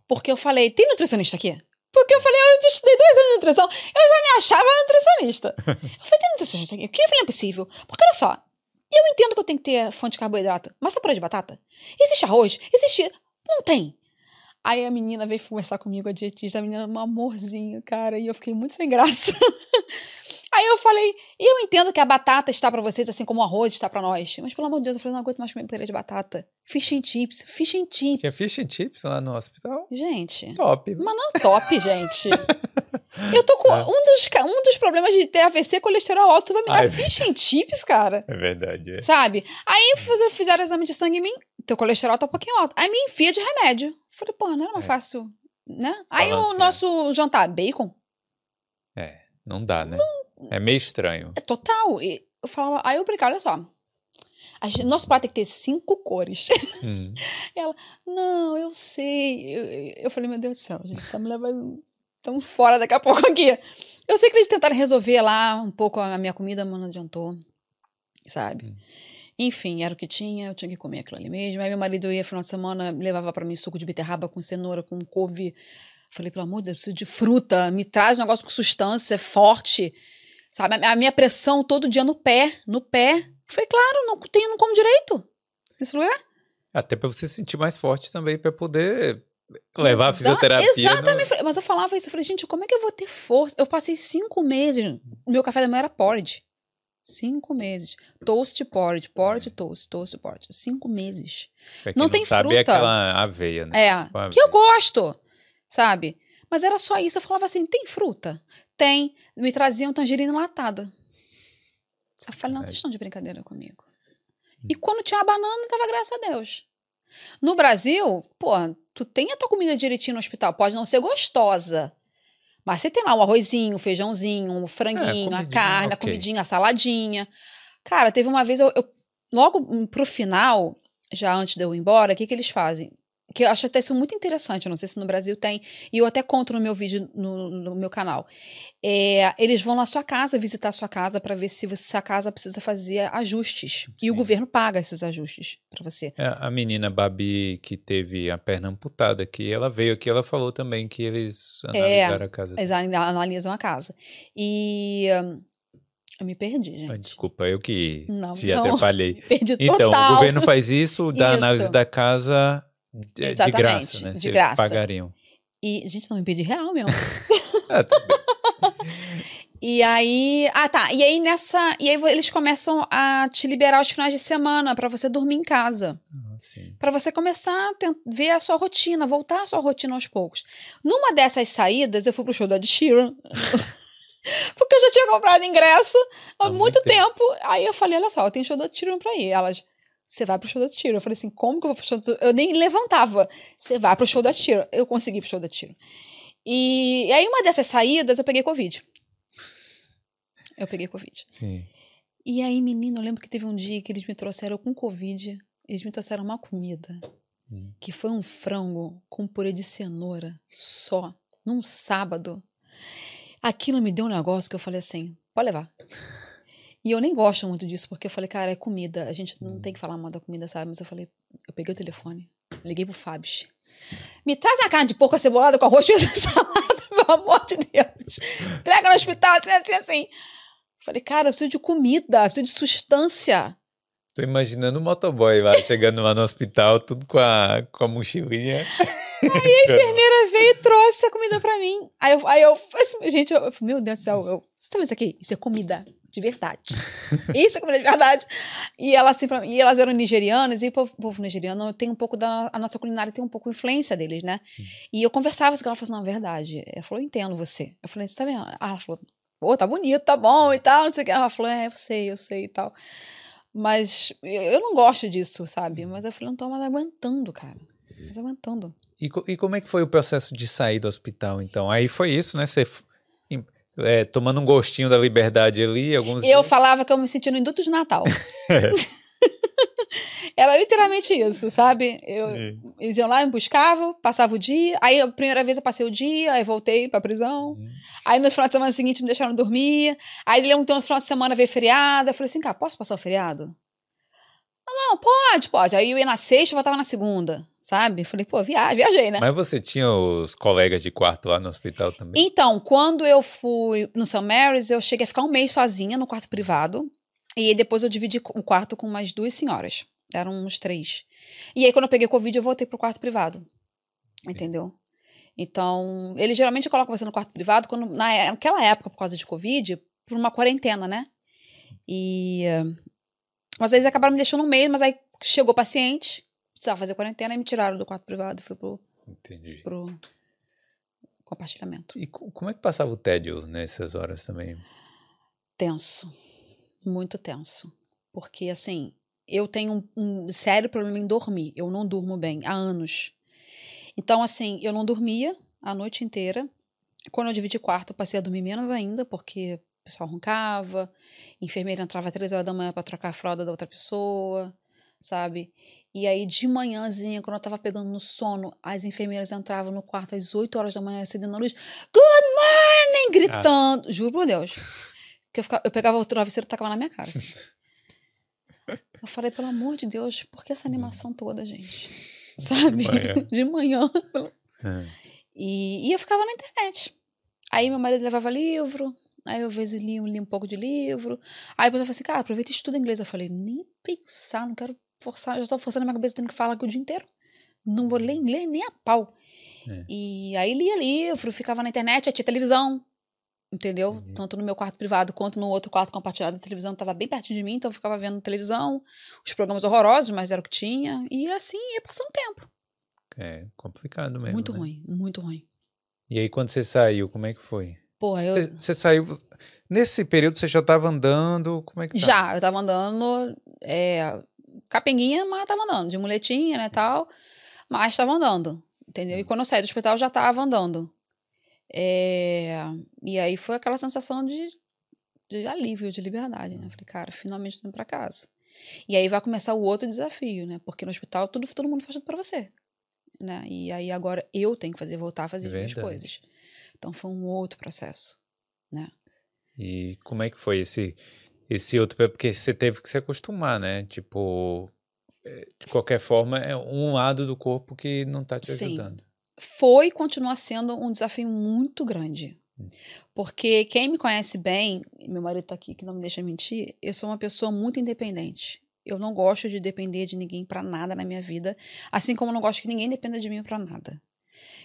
Porque eu falei, tem nutricionista aqui? Porque eu falei, eu estudei dois anos de nutrição, eu já me achava nutricionista. Eu falei, tem nutricionista aqui? Porque eu falei, não é possível. Porque olha só, eu entendo que eu tenho que ter fonte de carboidrato, mas só purê de batata? Existe arroz? Existe... Não tem. Aí a menina veio conversar comigo, a dietista, a menina um amorzinho, cara, e eu fiquei muito sem graça. Aí eu falei, eu entendo que a batata está pra vocês, assim como o arroz está pra nós. Mas pelo amor de Deus, eu falei, não aguento mais comer purê de batata. Fish and chips, fish and chips. Tinha fish and chips lá no hospital? Gente, Top. mas não top, gente. Eu tô com É. um, dos, um dos problemas de ter AVC, colesterol alto, tu vai me dar Ai, fish and chips, cara. É verdade. É. Sabe? Aí fizeram, exame de sangue em mim, teu colesterol tá um pouquinho alto. Aí me enfia de remédio. Falei, pô, não era mais É. fácil, né? Aí o nosso jantar, bacon, É, não dá, né? É meio estranho. é total. E eu falava, aí eu brincava, olha só. Gente- nosso prato tem que ter cinco cores. Hum. Não, eu sei. Eu, eu falei, meu Deus do céu, gente, essa mulher vai. Estamos fora daqui a pouco aqui. Eu sei que eles tentaram resolver lá um pouco a minha comida, mas não adiantou. Sabe? Hum. Enfim, era o que tinha, eu tinha que comer aquilo ali mesmo. Aí meu marido ia final de semana, levava pra mim suco de beterraba com cenoura, com couve. Falei, pelo amor de Deus, eu preciso de fruta, me traz um negócio com substância, forte. Sabe? A minha pressão todo dia no pé, no pé. Falei, claro, não tenho, não como direito. Nesse lugar? Até pra você se sentir mais forte também, pra poder levar a Exa- fisioterapia. no- Exatamente. Falei, Mas eu falava isso, eu falei, gente, como é que eu vou ter força? Eu passei cinco meses, meu café da manhã era porridge. Cinco meses. Toast porridge, porridge toast, toast porridge. Cinco meses. Pra quem não tem sabe, fruta. é aquela aveia, né? É, Com que eu aveia. gosto, sabe? Mas era só isso. Eu falava assim, tem fruta? Tem. Me traziam tangerina enlatada. Eu falei, não, vocês estão de brincadeira comigo. E Hum. quando tinha a banana, dava graças a Deus. No Brasil, pô, tu tem a tua comida direitinho no hospital. Pode não ser gostosa. Mas você tem lá o arrozinho, o feijãozinho, o franguinho, a comidinha, carne, a ok. comidinha, a saladinha. Cara, teve uma vez, eu, eu- logo hum, pro final, já antes de eu ir embora, o que, que eles fazem? Que eu acho até isso muito interessante, eu não sei se no Brasil tem, e eu até conto no meu vídeo no, no meu canal. É, eles vão na sua casa, visitar a sua casa, para ver se, você, se a casa precisa fazer ajustes. E o Sim. governo paga esses ajustes para você. É, a menina Babi que teve a perna amputada aqui, ela veio aqui, ela falou também que eles É, analisaram a casa. Eles analisam a casa. E. hum, eu me perdi, gente. Desculpa, eu que Não, te não. atrapalhei. Me perdi Então, total. o governo faz isso da Isso. análise da casa de, de Exatamente, graça, né? de Vocês graça. pagariam. E, gente, não me perdi real mesmo. Bem. E aí. Ah, tá. E aí nessa. E aí eles começam a te liberar os finais de semana pra você dormir em casa. Ah. Pra você começar a ten- ver a sua rotina, voltar a sua rotina aos poucos. Numa dessas saídas, eu fui pro show da Ed Sheeran. Porque eu já tinha comprado ingresso há, Há muito muito tempo. Aí eu falei: olha só, eu tenho show da Ed Sheeran pra ir. Elas. Você vai pro show da Sheeran. Eu falei assim, como que eu vou pro show da Eu nem levantava. Você vai pro show da Sheeran. Eu consegui pro show da Sheeran. E, e aí, uma dessas saídas, eu peguei Covid. Eu peguei Covid. Sim. E aí, menino, eu lembro que teve um dia que eles me trouxeram com Covid. Eles me trouxeram uma comida. Hum. Que foi um frango com purê de cenoura só. Num sábado. Aquilo me deu um negócio que eu falei assim: pode levar. E eu nem gosto muito disso, porque eu falei, cara, é comida. A gente não tem que falar mal da comida, sabe? Mas eu falei, eu peguei o telefone, liguei pro Fábio. Me traz a carne de porco acebolada com arroz e salada, pelo amor de Deus. Entrega no hospital, assim, assim, assim. Falei, cara, eu preciso de comida, eu preciso de substância. Tô imaginando o motoboy lá, chegando lá no hospital, tudo com a, com a mochilinha. A enfermeira veio e trouxe a comida pra mim. Aí eu, aí eu assim, gente, eu, meu Deus do céu, eu, você tá vendo isso aqui? Isso é comida de verdade. Isso é comida de verdade. E ela assim, pra mim, e elas eram nigerianas, e o povo, povo nigeriano tem um pouco da. A nossa culinária tem um pouco influência deles, né? E eu conversava com ela, ela falou assim, não, é verdade. Ela falou, eu entendo você. Eu falei, você tá vendo? Ah, ela falou, pô, tá bonito, tá bom e tal, não sei o que. Ela falou, é, eu sei, eu sei e tal. Mas eu não gosto disso, sabe? Mas eu falei, não tô mais aguentando, cara. Mas aguentando. E, e como é que foi o processo de sair do hospital, então? Aí foi isso, né? Você é, tomando um gostinho da liberdade ali, alguns Eu dias. falava que eu me sentia no induto de Natal. Era literalmente isso, sabe? Eu, É. eles iam lá, me buscavam, passava o dia. Aí a primeira vez eu passei o dia, aí voltei pra prisão. Uhum. Aí no final de semana seguinte me deixaram dormir. Aí ele então, no final de semana veio feriado. Eu falei assim, cara, posso passar o feriado? Ah, não, pode, pode. Aí eu ia na sexta e voltava na segunda, sabe? Falei, pô, via viajei, né? Mas você tinha os colegas de quarto lá no hospital também? Então, quando eu fui no St. Mary's, eu cheguei a ficar um mês sozinha no quarto privado. E aí depois eu dividi o quarto com mais duas senhoras. Eram uns três. E aí, quando eu peguei Covid, eu voltei pro quarto privado. Entendeu? Então, ele geralmente coloca você no quarto privado quando, na, naquela época, por causa de Covid, por uma quarentena, né? E. eh, Mas eles acabaram me deixando um mês, mas aí chegou o paciente, precisava fazer quarentena, e me tiraram do quarto privado e fui pro, Entendi. pro compartilhamento. E co- como é que passava o tédio nessas horas também? Tenso. Muito tenso. Porque, assim, eu tenho um, um sério problema em dormir. Eu não durmo bem há anos. Então, assim, eu não dormia a noite inteira. Quando eu dividi quarto, eu passei a dormir menos ainda, porque o pessoal roncava, enfermeira entrava às três horas da manhã para trocar a fralda da outra pessoa, sabe? E aí, de manhãzinha, quando eu tava pegando no sono, as enfermeiras entravam no quarto às 8 horas da manhã, acendendo a luz. Good morning! Gritando. Juro por Deus. Que eu, ficava- eu pegava o travesseiro e tacava na minha cara. assim. Eu falei, pelo amor de Deus, por que essa animação toda, gente? Sabe? manhã. De manhã. Ah, E, e eu ficava na internet. Aí meu marido levava livro, aí eu às vezes li, li um pouco de livro. Aí depois eu falei assim, cara, aproveita e estuda inglês. Eu falei, nem pensar, não quero forçar, já tô forçando a minha cabeça tendo que falar aqui o dia inteiro. Não vou ler inglês nem a pau. É. E aí lia livro, ficava na internet, tinha televisão. Entendeu? Uhum. Tanto no meu quarto privado quanto no outro quarto compartilhado, a televisão estava bem perto de mim, então eu ficava vendo televisão, os programas horrorosos, mas era o que tinha. E assim ia passando tempo. é complicado mesmo. muito né? ruim, muito ruim. E aí, quando você saiu, como é que foi? Porra, eu. Você, você saiu. Nesse período você já estava andando? Como é que tá? Já, eu tava andando, é, capenguinha, mas tava andando, de muletinha, né, tal, mas tava andando, entendeu? E quando eu saí do hospital, já tava andando. É, e aí foi aquela sensação de, de alívio, de liberdade, né? Falei, cara, finalmente tô indo pra casa. E aí vai começar o outro desafio, né? Porque no hospital tudo, todo mundo faz tudo pra você, né? E aí agora eu tenho que fazer, voltar a fazer as minhas Verdade. coisas. Então foi um outro processo. E como é que foi esse, esse outro? Porque você teve que se acostumar, né? Tipo, é, de qualquer forma, é um lado do corpo que não tá te Sim. ajudando. foi e continua sendo um desafio muito grande. Hum. Porque quem me conhece bem, meu marido tá aqui que não me deixa mentir, eu sou uma pessoa muito independente. Eu não gosto de depender de ninguém pra nada na minha vida, assim como eu não gosto que ninguém dependa de mim pra nada.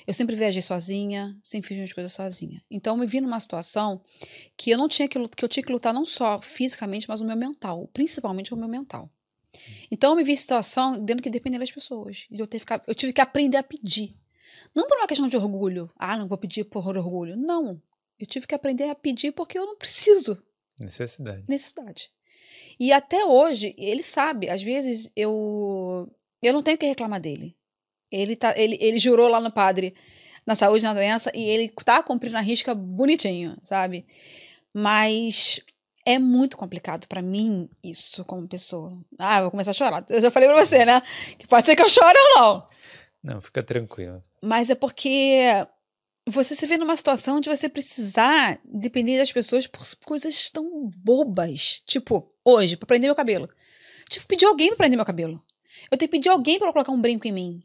Eu sempre viajei sozinha, sempre fiz minhas coisas sozinha. Então eu me vi numa situação que eu não tinha que lutar, que eu tinha que lutar não só fisicamente, mas o meu mental, principalmente o meu mental. Então eu me vi em situação tendo que depender das pessoas. E eu, tive que, eu tive que aprender a pedir. Não por uma questão de orgulho. Ah, não vou pedir por orgulho. Não. Eu tive que aprender a pedir porque eu não preciso. Necessidade. Necessidade. E até hoje, ele sabe. Às vezes eu eu não tenho que reclamar dele. Ele, tá, ele, ele jurou lá no padre na saúde, na doença, e ele tá cumprindo a risca bonitinho, sabe? Mas é muito complicado pra mim isso como pessoa. Ah, eu vou começar a chorar. Eu já falei pra você, né? Que pode ser que eu chore ou não. Não, fica tranquilo. Mas é porque você se vê numa situação de você precisar depender das pessoas por coisas tão bobas. Tipo, hoje, pra prender meu cabelo. Tive que pedir alguém pra prender meu cabelo. Eu tenho que pedir alguém pra colocar um brinco em mim.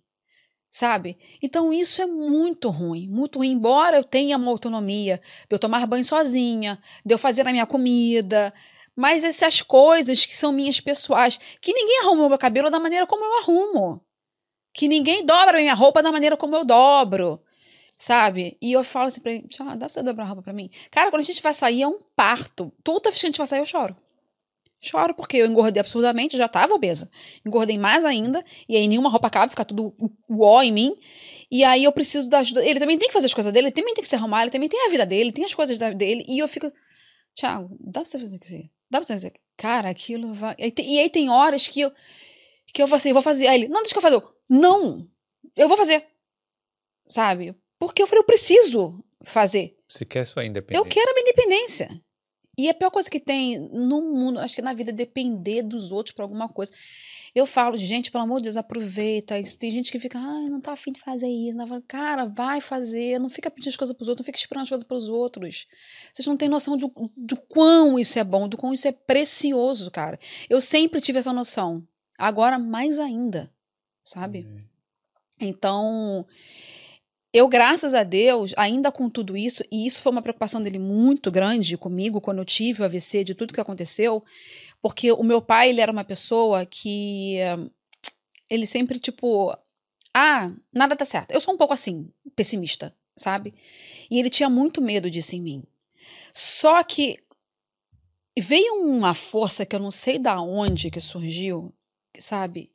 Sabe? Então isso é muito ruim. Muito ruim. Embora eu tenha uma autonomia de eu tomar banho sozinha, de eu fazer a minha comida. Mas essas coisas que são minhas pessoais. Que ninguém arruma o meu cabelo da maneira como eu arrumo que ninguém dobra minha roupa da maneira como eu dobro, sabe? E eu falo assim pra ele, dá pra você dobrar a roupa pra mim? Cara, quando a gente vai sair é um parto. Toda vez que a gente vai sair eu choro. Choro porque eu engordei absurdamente, já tava obesa. Engordei mais ainda, e aí nenhuma roupa cabe, fica tudo uó em mim. E aí eu preciso da ajuda. Ele também tem que fazer as coisas dele, ele também tem que se arrumar, ele também tem a vida dele, tem as coisas dele. E eu fico, Thiago, dá pra você fazer isso aqui? Dá pra você fazer Cara, aquilo vai. E, tem, e aí tem horas que eu, que eu falo assim, vou fazer. Aí ele, não, deixa que eu fazer. Eu, não, eu vou fazer. Sabe? Porque eu falei, eu preciso fazer. Você quer sua independência. Eu quero a minha independência. E a pior coisa que tem no mundo, acho que na vida, é depender dos outros para alguma coisa. Eu falo, gente, pelo amor de Deus, aproveita. Tem gente que fica, ai, não tá afim de fazer isso. Não. Cara, vai fazer. Não fica pedindo as coisas pros outros, não fica esperando as coisas pros outros. Vocês não têm noção do, do quão isso é bom, do quão isso é precioso, cara. Eu sempre tive essa noção. Agora, mais ainda, sabe? Uhum. Então, eu, graças a Deus, ainda com tudo isso, e isso foi uma preocupação dele muito grande comigo quando eu tive o AVC, de tudo que aconteceu, porque o meu pai, ele era uma pessoa que. Ele sempre, tipo. Ah, nada tá certo. Eu sou um pouco assim, pessimista, sabe? E ele tinha muito medo disso em mim. Só que veio uma força que eu não sei da onde que surgiu, sabe?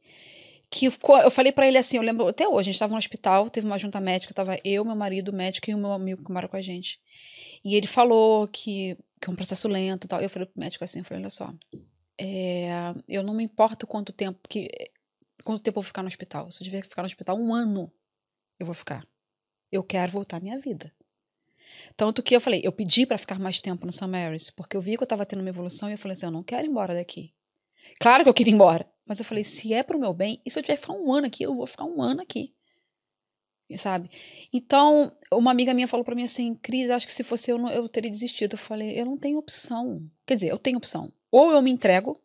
Que eu falei para ele assim, eu lembro até hoje, a gente estava no hospital, teve uma junta médica, tava eu, meu marido, o médico e o meu amigo que mora com a gente. E ele falou que, que é um processo lento e tal. Eu falei pro médico assim, eu falei, olha só, é, eu não me importo quanto tempo que quanto tempo eu vou ficar no hospital. Se eu tiver que ficar no hospital um ano, eu vou ficar. Eu quero voltar à minha vida. Tanto que eu falei, eu pedi para ficar mais tempo no St. Mary's, porque eu vi que eu estava tendo uma evolução e eu falei assim, eu não quero ir embora daqui. Claro que eu queria ir embora, mas eu falei, se é pro meu bem, e se eu tiver que ficar um ano aqui, eu vou ficar um ano aqui. Sabe? Então, uma amiga minha falou para mim assim, Cris, acho que se fosse eu, eu teria desistido. Eu falei, eu não tenho opção. Quer dizer, eu tenho opção. Ou eu me entrego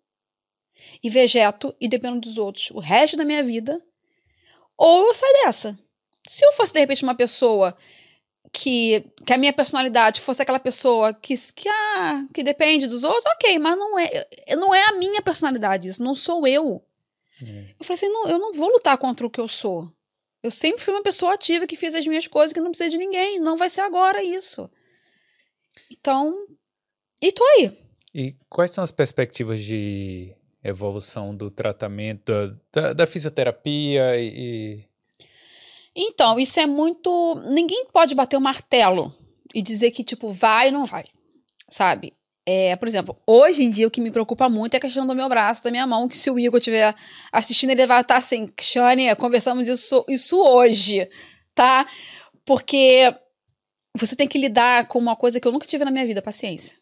e vegeto e dependo dos outros o resto da minha vida, ou eu saio dessa. Se eu fosse, de repente, uma pessoa que, que a minha personalidade fosse aquela pessoa que, que, ah, que depende dos outros, ok, mas não é, não é a minha personalidade, isso não sou eu. É. Eu falei assim, não, eu não vou lutar contra o que eu sou. Eu sempre fui uma pessoa ativa que fez as minhas coisas, que não precisa de ninguém. Não vai ser agora isso. Então, e tô aí. E quais são as perspectivas de evolução do tratamento, da, da fisioterapia e, então, isso é muito. Ninguém pode bater o martelo e dizer que, tipo, vai ou não vai. Sabe? É, por exemplo, hoje em dia o que me preocupa muito é a questão do meu braço, da minha mão, que se o Igor estiver assistindo, ele vai estar assim, Shane, conversamos isso, isso hoje, tá? Porque você tem que lidar com uma coisa que eu nunca tive na minha vida, paciência.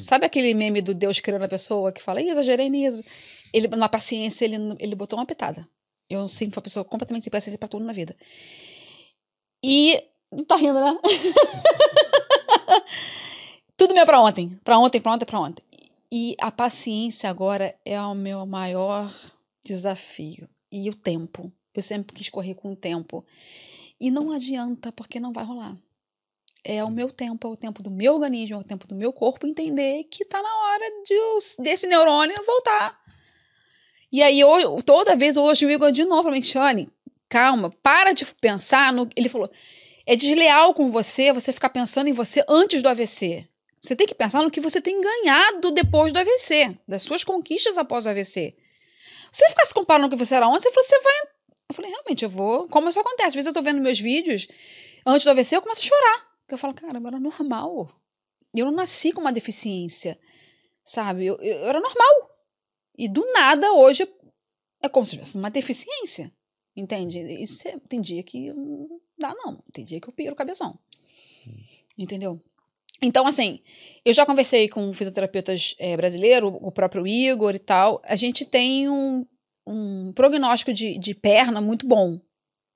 Sabe aquele meme do Deus criando a pessoa que fala, exagerei nisso? Ele, na paciência, ele, ele botou uma pitada. Eu sempre fui uma pessoa completamente sem paciência pra tudo na vida. E. Tá rindo, né? tudo meu pra ontem. Pra ontem, pra ontem, pra ontem. E a paciência agora é o meu maior desafio. E o tempo. Eu sempre quis correr com o tempo. E não adianta, porque não vai rolar. É o meu tempo, é o tempo do meu organismo, é o tempo do meu corpo entender que tá na hora de, desse neurônio voltar e aí, eu, toda vez, hoje o Igor de novo falou, Michane, calma, para de pensar no. Ele falou: é desleal com você você ficar pensando em você antes do AVC. Você tem que pensar no que você tem ganhado depois do AVC, das suas conquistas após o AVC. Você ficar se comparando com o que você era ontem, você falou, você vai. Eu falei, realmente, eu vou. Como isso acontece? Às vezes eu tô vendo meus vídeos, antes do AVC, eu começo a chorar. Porque eu falo, cara, eu era normal. Eu não nasci com uma deficiência. Sabe? Eu, eu, eu era normal. E do nada, hoje, é como se tivesse uma deficiência. Entende? Isso é, tem dia que não dá, não. Tem dia que eu piro o cabeção. Entendeu? Então, assim, eu já conversei com fisioterapeutas é, brasileiros, o próprio Igor e tal. A gente tem um, um prognóstico de, de perna muito bom,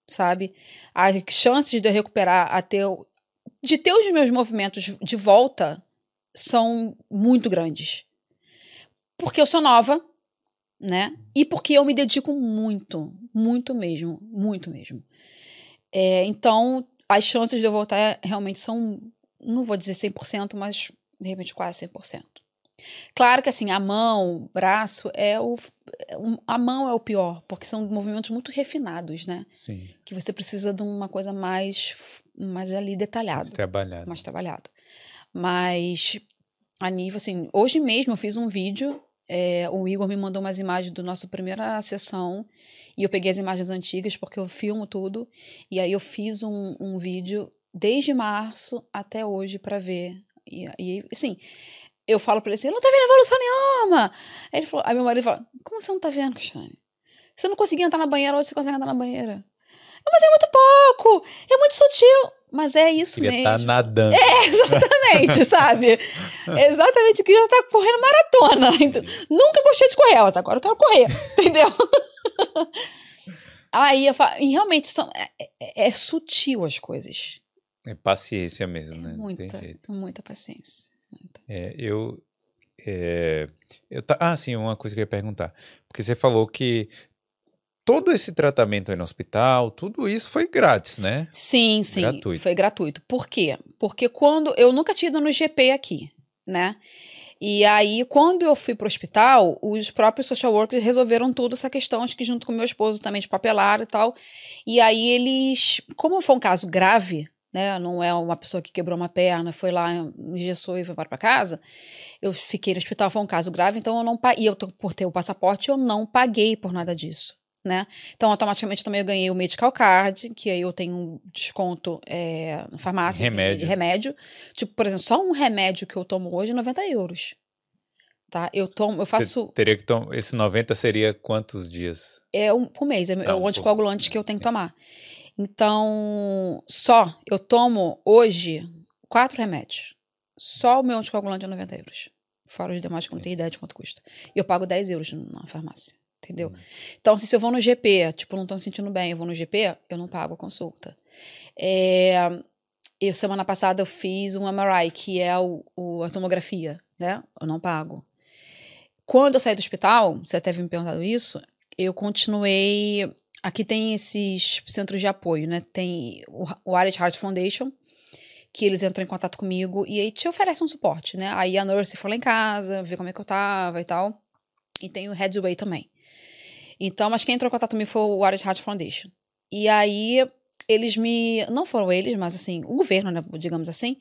sabe? As chances de eu recuperar até. de ter os meus movimentos de volta são muito grandes. Porque eu sou nova, né? E porque eu me dedico muito, muito mesmo, muito mesmo. É, então, as chances de eu voltar realmente são, não vou dizer 100%, mas de repente quase 100%. Claro que assim, a mão, o braço é o a mão é o pior, porque são movimentos muito refinados, né? Sim. Que você precisa de uma coisa mais mais ali detalhada, mais trabalhada. Mais trabalhada. Mas a nível assim, hoje mesmo eu fiz um vídeo é, o Igor me mandou umas imagens da nossa primeira sessão e eu peguei as imagens antigas porque eu filmo tudo. E aí eu fiz um, um vídeo desde março até hoje para ver. E, e assim, eu falo pra ele assim, não tá vendo evolução nenhuma. Aí, ele falou, aí meu marido fala, como você não tá vendo, Cristiane? Você não conseguia entrar na banheira, hoje você consegue entrar na banheira. Mas é muito pouco, é muito sutil. Mas é isso Queria mesmo. estar nadando. É, exatamente, sabe? Exatamente, eu queria estar correndo maratona. Então, nunca gostei de correr, mas agora eu quero correr, entendeu? Aí eu falo, e realmente são, é, é- é sutil as coisas. É paciência mesmo, né? Não muita, muita paciência. Muita. É, eu. é, eu ta- ah, sim, uma coisa que eu ia perguntar. Porque você falou que todo esse tratamento aí no hospital, tudo isso foi grátis, né? Sim, sim, Gratuito. foi gratuito. Por quê? Porque quando eu nunca tinha ido no GP aqui, né? E aí, quando eu fui pro hospital, os próprios social workers resolveram tudo essa questão, acho que junto com meu esposo também de papelar e tal. E aí eles, como foi um caso grave, né? Não é uma pessoa que quebrou uma perna, foi lá, engessou e foi para casa. Eu fiquei no hospital, foi um caso grave, então eu não paguei. E eu, tô- por ter o passaporte, eu não paguei por nada disso, né? Então, automaticamente também eu ganhei o Medical Card, que aí eu tenho um desconto é, na farmácia. Remédio. De remédio. Tipo, por exemplo, só um remédio que eu tomo hoje é 90 euros. Tá? Eu tomo, eu faço. Você teria que tomar. Esse 90 seria quantos dias? É um por mês, é, é Ah, o um anticoagulante por- que eu tenho que tomar. Então, só eu tomo hoje quatro remédios. Só o meu anticoagulante é 90 euros. Fora os demais que eu não tenho ideia de quanto custa. E eu pago 10 euros na farmácia. Entendeu? Hum. Então, se eu vou no GP, tipo, não tô me sentindo bem, eu vou no GP, eu não pago a consulta. É, eu, semana passada, eu fiz um MRI, que é o, o- a tomografia, né? Eu não pago. Quando eu saí do hospital, você até havia me perguntado isso, eu continuei. Aqui tem esses centros de apoio, né? Tem o, o Heart Foundation, que eles entram em contato comigo e aí te oferecem um suporte, né? Aí a nurse foi lá em casa, ver como é que eu tava e tal. E tem o Headway também. Então, mas quem entrou em contato comigo foi o Irish Heart Foundation. E aí eles me. Não foram eles, mas assim, o governo, né, digamos assim,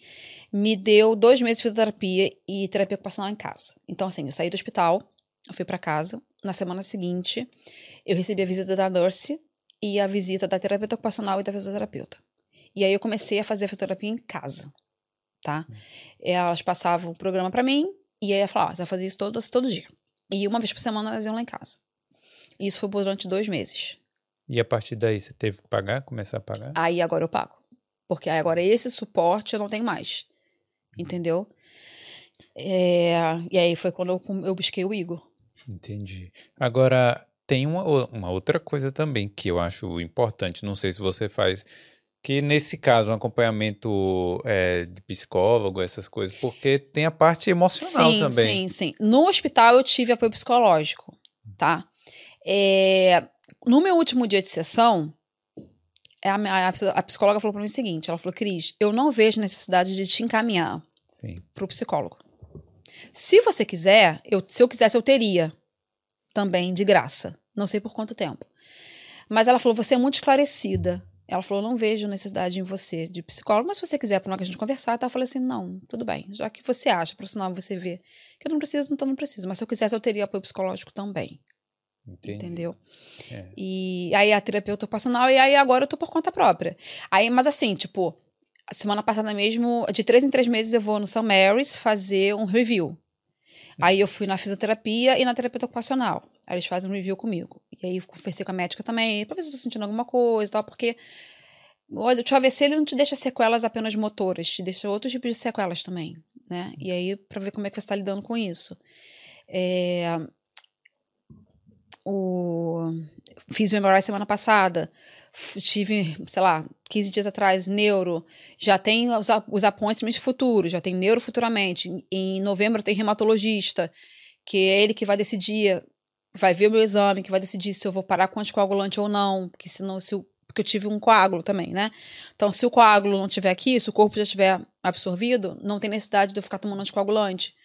me deu dois meses de fisioterapia e terapia ocupacional em casa. Então, assim, eu saí do hospital, eu fui pra casa. Na semana seguinte, eu recebi a visita da nurse e a visita da terapeuta ocupacional e da fisioterapeuta. E aí eu comecei a fazer a fisioterapia em casa, tá? Elas passavam o programa pra mim e aí ela falava, ah, você vai fazer isso todo, todo dia. E uma vez por semana elas iam lá em casa. Isso foi durante dois meses. E a partir daí você teve que pagar, começar a pagar? Aí agora eu pago. Porque aí agora esse suporte eu não tenho mais. Entendeu? É, e aí foi quando eu, eu busquei o Igor. Entendi. Agora, tem uma, uma outra coisa também que eu acho importante, não sei se você faz, que nesse caso, um acompanhamento é, de psicólogo, essas coisas, porque tem a parte emocional sim, também. sim, sim. No hospital eu tive apoio psicológico, tá? É, no meu último dia de sessão, a, minha- a, psicóloga falou pra mim o seguinte: ela falou, Cris, eu não vejo necessidade de te encaminhar Sim. pro psicólogo. Se você quiser, eu, se eu quisesse, eu teria também de graça. Não sei por quanto tempo. Mas ela falou: você é muito esclarecida. Ela falou: não vejo necessidade em você de psicólogo, mas se você quiser, para a gente conversar, tá? eu falei assim: não, tudo bem. Já que você acha, profissional, você vê que eu não preciso, então não preciso. Mas se eu quisesse, eu teria apoio psicológico também. Entendi. Entendeu? É. E aí a terapeuta ocupacional, e aí agora eu tô por conta própria. Aí, mas assim, tipo, semana passada mesmo, de três em três meses eu vou no St. Mary's fazer um review. Aí eu fui na fisioterapia e na terapeuta ocupacional. Aí eles fazem um review comigo. E aí eu conversei com a médica também, pra ver se eu tô sentindo alguma coisa e tal, porque olha, o AVC ele não te deixa sequelas apenas motoras, te deixa outros tipos de sequelas também, né? E aí, pra ver como é que você tá lidando com isso. É, o fiz o MRI semana passada, tive, sei lá, 15 dias atrás, neuro, já tem os, os appointments futuros, já tem neuro futuramente. Em, em novembro tem reumatologista, que é ele que vai decidir, vai ver o meu exame, que vai decidir se eu vou parar com anticoagulante ou não, porque senão se porque eu tive um coágulo também, né? Então, se o coágulo não tiver aqui, se o corpo já tiver absorvido, não tem necessidade de eu ficar tomando anticoagulante.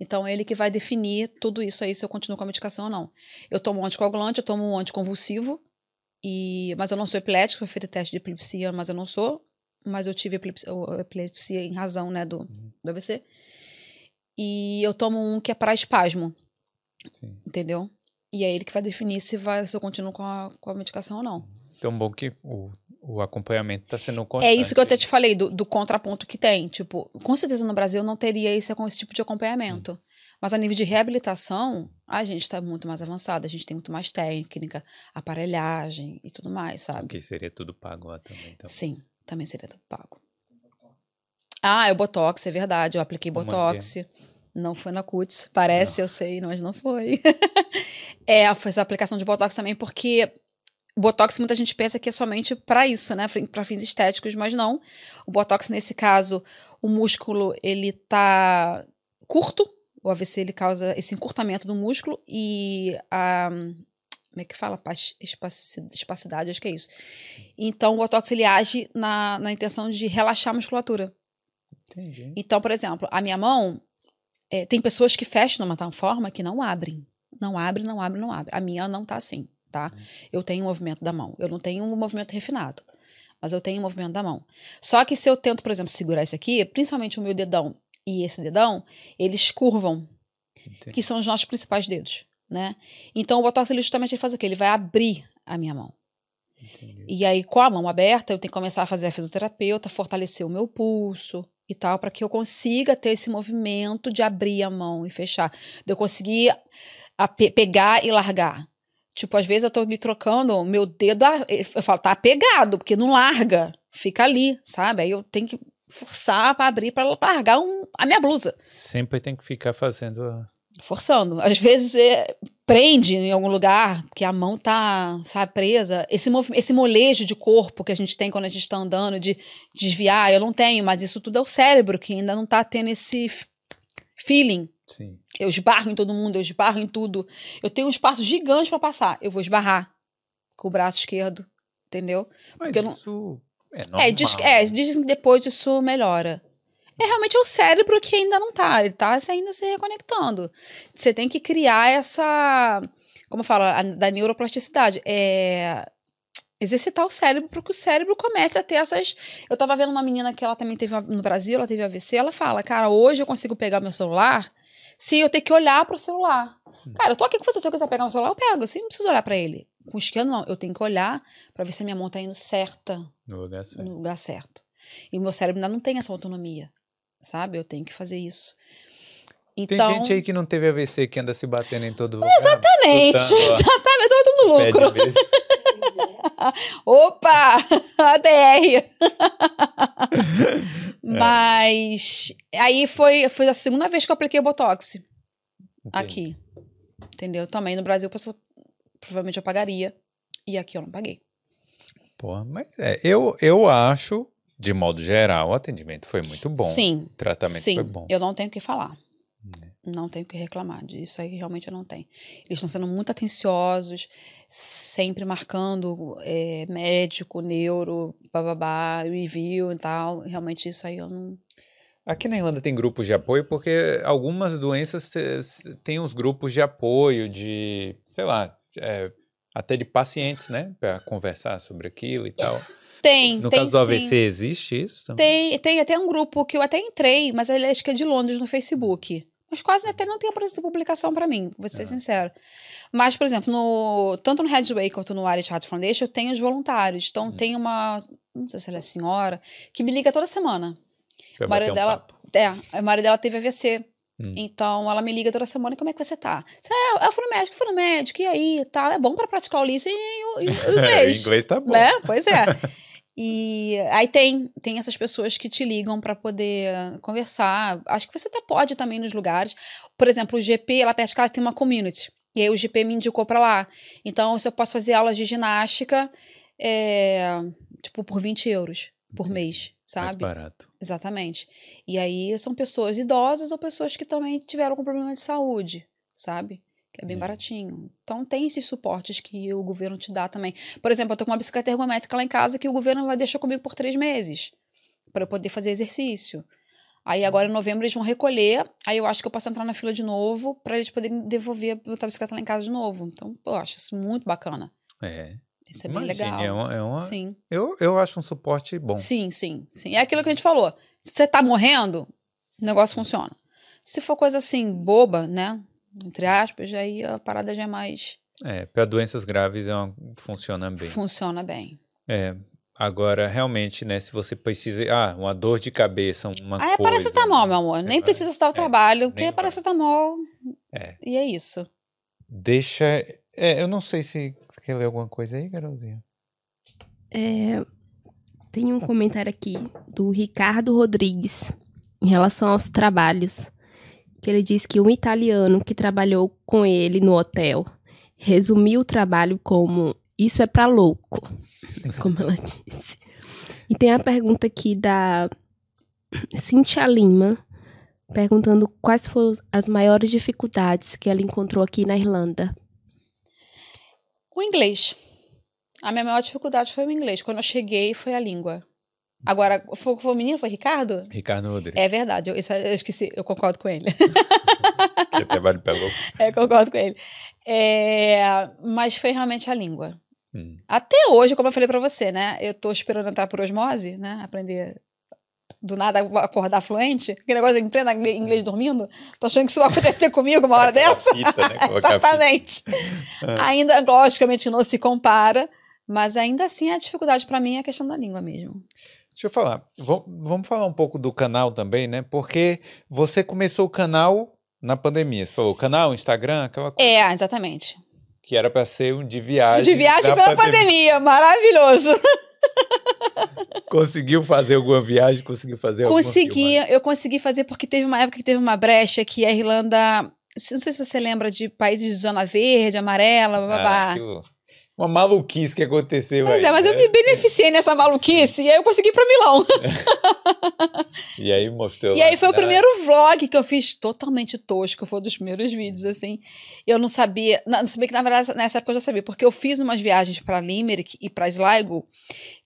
Então, é ele que vai definir tudo isso aí, se eu continuo com a medicação ou não. Eu tomo um anticoagulante, eu tomo um anticonvulsivo, e, mas eu não sou epilética, foi feito teste de epilepsia, mas eu não sou. Mas eu tive epilepsia, epilepsia em razão né, do, do AVC. E eu tomo um que é para espasmo, Sim. entendeu? E é ele que vai definir se, vai, se eu continuo com a, com a medicação ou não. Então, bom que o, o acompanhamento está sendo É constante. isso que eu até te falei, do, do contraponto que tem. Tipo, com certeza no Brasil não teria esse, esse tipo de acompanhamento. Mas a nível de reabilitação, a gente está muito mais avançado, a gente tem muito mais técnica, aparelhagem e tudo mais, sabe? Porque seria tudo pago lá também. Então. Sim, também seria tudo pago. Ah, é o Botox, é verdade. Eu apliquei Como é que Botox. Não foi na cutis. Parece, eu sei, mas não foi. é, foi essa aplicação de Botox também, porque Botox muita gente pensa que é somente para isso, né? Para fins estéticos, mas não. O Botox, nesse caso, o músculo, ele tá curto. O AVC, ele causa esse encurtamento do músculo e a... Como é que fala? Espacidade, acho que é isso. Então, o Botox, ele age na, na intenção de relaxar a musculatura. Entendi. Então, por exemplo, a minha mão, é, tem pessoas que fecham de uma tal forma que não abrem. Não abre, não abre, não abre. A minha não tá assim, tá? Eu tenho um movimento da mão. Eu não tenho um movimento refinado, mas eu tenho um movimento da mão. Só que se eu tento, por exemplo, segurar esse aqui, principalmente o meu dedão e esse dedão, eles curvam, Entendi. que são os nossos principais dedos, né? Então, o Botox, ele justamente faz o quê? Ele vai abrir a minha mão. Entendi. E aí, com a mão aberta, eu tenho que começar a fazer a fisioterapeuta, fortalecer o meu pulso e tal, para que eu consiga ter esse movimento de abrir a mão e fechar. De eu conseguir a pe- pegar e largar. Tipo, às vezes eu tô me trocando, meu dedo, eu falo, tá apegado, porque não larga, fica ali, sabe? Aí eu tenho que forçar para abrir, para largar um- a minha blusa Sempre tem que ficar fazendo. forçando. Às vezes é, prende em algum lugar, porque a mão tá, sabe, presa. Esse, esse molejo de corpo que a gente tem quando a gente tá andando, de desviar, eu não tenho, mas isso tudo é o cérebro que ainda não tá tendo esse feeling. Sim. Eu esbarro em todo mundo, eu esbarro em tudo. Eu tenho um espaço gigante para passar. Eu vou esbarrar com o braço esquerdo, entendeu? Mas Porque eu não- isso é normal. É, diz, é, dizem que depois isso melhora. É realmente é o cérebro que ainda não tá, ele tá ainda se reconectando. Você tem que criar essa, como fala, a, da neuroplasticidade, é exercitar o cérebro para que o cérebro comece a ter essas. Eu tava vendo uma menina que ela também teve no Brasil, ela teve AVC, ela fala: "Cara, hoje eu consigo pegar meu celular sem eu ter que olhar pro celular". Cara, eu tô aqui com você, se eu quiser pegar meu celular, eu pego, assim, não preciso olhar para ele. Com esquerdo não, eu tenho que olhar para ver se a minha mão tá indo certa No lugar certo. no lugar certo. E o meu cérebro ainda não tem essa autonomia, sabe? Eu tenho que fazer isso. Tem Então, gente aí que não teve AVC que anda se batendo em todo lugar. exatamente, ó, exatamente, eu tô tudo pé de lucro. Opa, ADR. É. Mas aí foi, foi a segunda vez que eu apliquei o Botox Entendi. aqui. Entendeu? Também no Brasil, provavelmente eu pagaria. E aqui eu não paguei. Porra, mas é, eu, eu acho, de modo geral, o atendimento foi muito bom. Sim, O tratamento sim. foi bom. Eu não tenho o que falar. É. Não tenho o que reclamar disso aí, realmente eu não tenho. Eles estão sendo muito atenciosos, sempre marcando é, médico, neuro, bababá, review e tal. Realmente isso aí eu não. Aqui na Irlanda tem grupos de apoio porque algumas doenças têm uns grupos de apoio de, sei lá, é, até de pacientes, né? Pra conversar sobre aquilo e tal. Tem, No tem caso do sim. AVC, existe isso? também? Tem, tem até um grupo que eu até entrei, mas ele acho que é de Londres no Facebook. Mas quase até não tem aparecido publicação pra mim, vou ser Ah. sincero. Mas, por exemplo, no, tanto no Headway quanto no Irish Heart Foundation, eu tenho os voluntários. Então, Hum. tem uma, não sei se ela é senhora, que me liga toda semana. O marido um dela, é, o marido dela teve AVC. Hum. Então, ela me liga toda semana, como é que você tá? Você, "Ah, eu fui no médico, fui no médico, e aí, tal. É bom pra praticar o listening e o, e o É, inglês. inglês tá bom. Né? Pois é. E aí tem, tem essas pessoas que te ligam para poder conversar. Acho que você até pode também nos lugares. Por exemplo, o GP, lá perto de casa, tem uma community. E aí o GP me indicou para lá. Então, se eu posso fazer aulas de ginástica, é, tipo, por 20 euros por mês, Mais sabe? barato. Exatamente. E aí são pessoas idosas ou pessoas que também tiveram algum problema de saúde, sabe? Que é bem Hum. baratinho. Então tem esses suportes que o governo te dá também. Por exemplo, eu tô com uma bicicleta ergométrica lá em casa que o governo vai deixar comigo por três meses para eu poder fazer exercício. Aí agora em novembro eles vão recolher, aí eu acho que eu posso entrar na fila de novo para eles poderem devolver botar a bicicleta lá em casa de novo. Então, pô, eu acho isso muito bacana. É. Isso é bem Imagine, legal. É uma, é uma- Sim. eu, eu acho um suporte bom. Sim, sim, sim. É aquilo que a gente falou. Se você tá morrendo, o negócio funciona. Se for coisa assim, boba, né? Entre aspas, aí a parada já é mais. É, para doenças graves é uma, funciona bem. Funciona bem. É, Agora, realmente, né, se você precisa, ah, uma dor de cabeça, uma Ah, é coisa... paracetamol, meu amor. Nem vai. precisa estar ao É, trabalho, porque nem é paracetamol. É. E é isso. Deixa... É, eu não sei se você quer ler alguma coisa aí, Carolzinha. É, tem um comentário aqui do Ricardo Rodrigues em relação aos trabalhos. Que ele diz que um italiano que trabalhou com ele no hotel resumiu o trabalho como isso é pra louco, como ela disse. E tem a pergunta aqui da Cintia Lima, perguntando quais foram as maiores dificuldades que ela encontrou aqui na Irlanda. O inglês. A minha maior dificuldade foi o inglês. Quando eu cheguei, foi a língua. Agora, foi, foi o menino? Foi Ricardo? Ricardo Rodrigues, É verdade, eu, isso eu esqueci, eu concordo com ele. que trabalho pra louco. É, concordo com ele. É, mas foi realmente a língua. Hum. Até hoje, como eu falei pra você, né? Eu tô esperando entrar por osmose, né? Aprender do nada acordar fluente. Aquele negócio de aprenda inglês dormindo. Tô achando que isso vai acontecer comigo uma hora dessa. fita, né? Exatamente. Ainda, logicamente, não se compara, mas ainda assim a dificuldade pra mim é a questão da língua mesmo. Deixa eu falar. Vam- Vamos falar um pouco do canal também, né? Porque você começou o canal na pandemia. Você falou canal, Instagram, aquela coisa É, exatamente. que era pra ser um de viagem. De viagem pela pandemia, maravilhoso. Conseguiu fazer alguma viagem? Conseguiu fazer alguma Consegui, eu consegui fazer porque teve uma época que teve uma brecha que a Irlanda. Não sei se você lembra de países de zona verde, amarela, babá. Ah, uma maluquice que aconteceu Pois aí. é, mas eu né? me beneficiei nessa maluquice e aí eu consegui ir pra Milão. E aí mostrou. E aí foi o cidade. primeiro vlog que eu fiz totalmente tosco, foi um dos primeiros vídeos, assim. Eu não sabia, não, se bem que na verdade nessa época eu já sabia, porque eu fiz umas viagens pra Limerick e pra Sligo,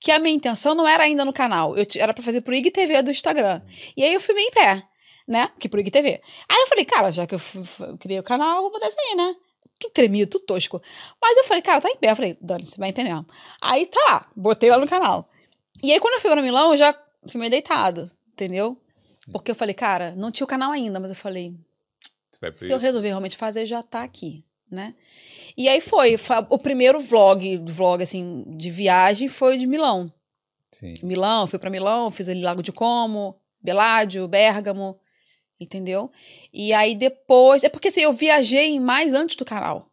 que a minha intenção não era ainda no canal, eu, era pra fazer pro IGTV do Instagram. E aí eu filmei em pé, né, que pro IGTV. Aí eu falei, cara, já que eu, criei o canal, eu vou botar isso aí, né. Tudo tremido, tudo tosco. Mas eu falei, cara, tá em pé. Eu falei, dane-se, vai em pé mesmo. Aí tá lá, botei lá no canal. E aí quando eu fui pra Milão, eu já filmei deitado, entendeu? Porque eu falei, cara, não tinha o canal ainda, mas eu falei, se eu resolver realmente fazer, já tá aqui, né? E aí foi, o primeiro vlog, vlog assim, de viagem foi de Milão. Sim. Milão, fui pra Milão, fiz ali Lago de Como, Beládio, Bérgamo, entendeu? E aí depois, é porque assim, eu viajei mais antes do canal.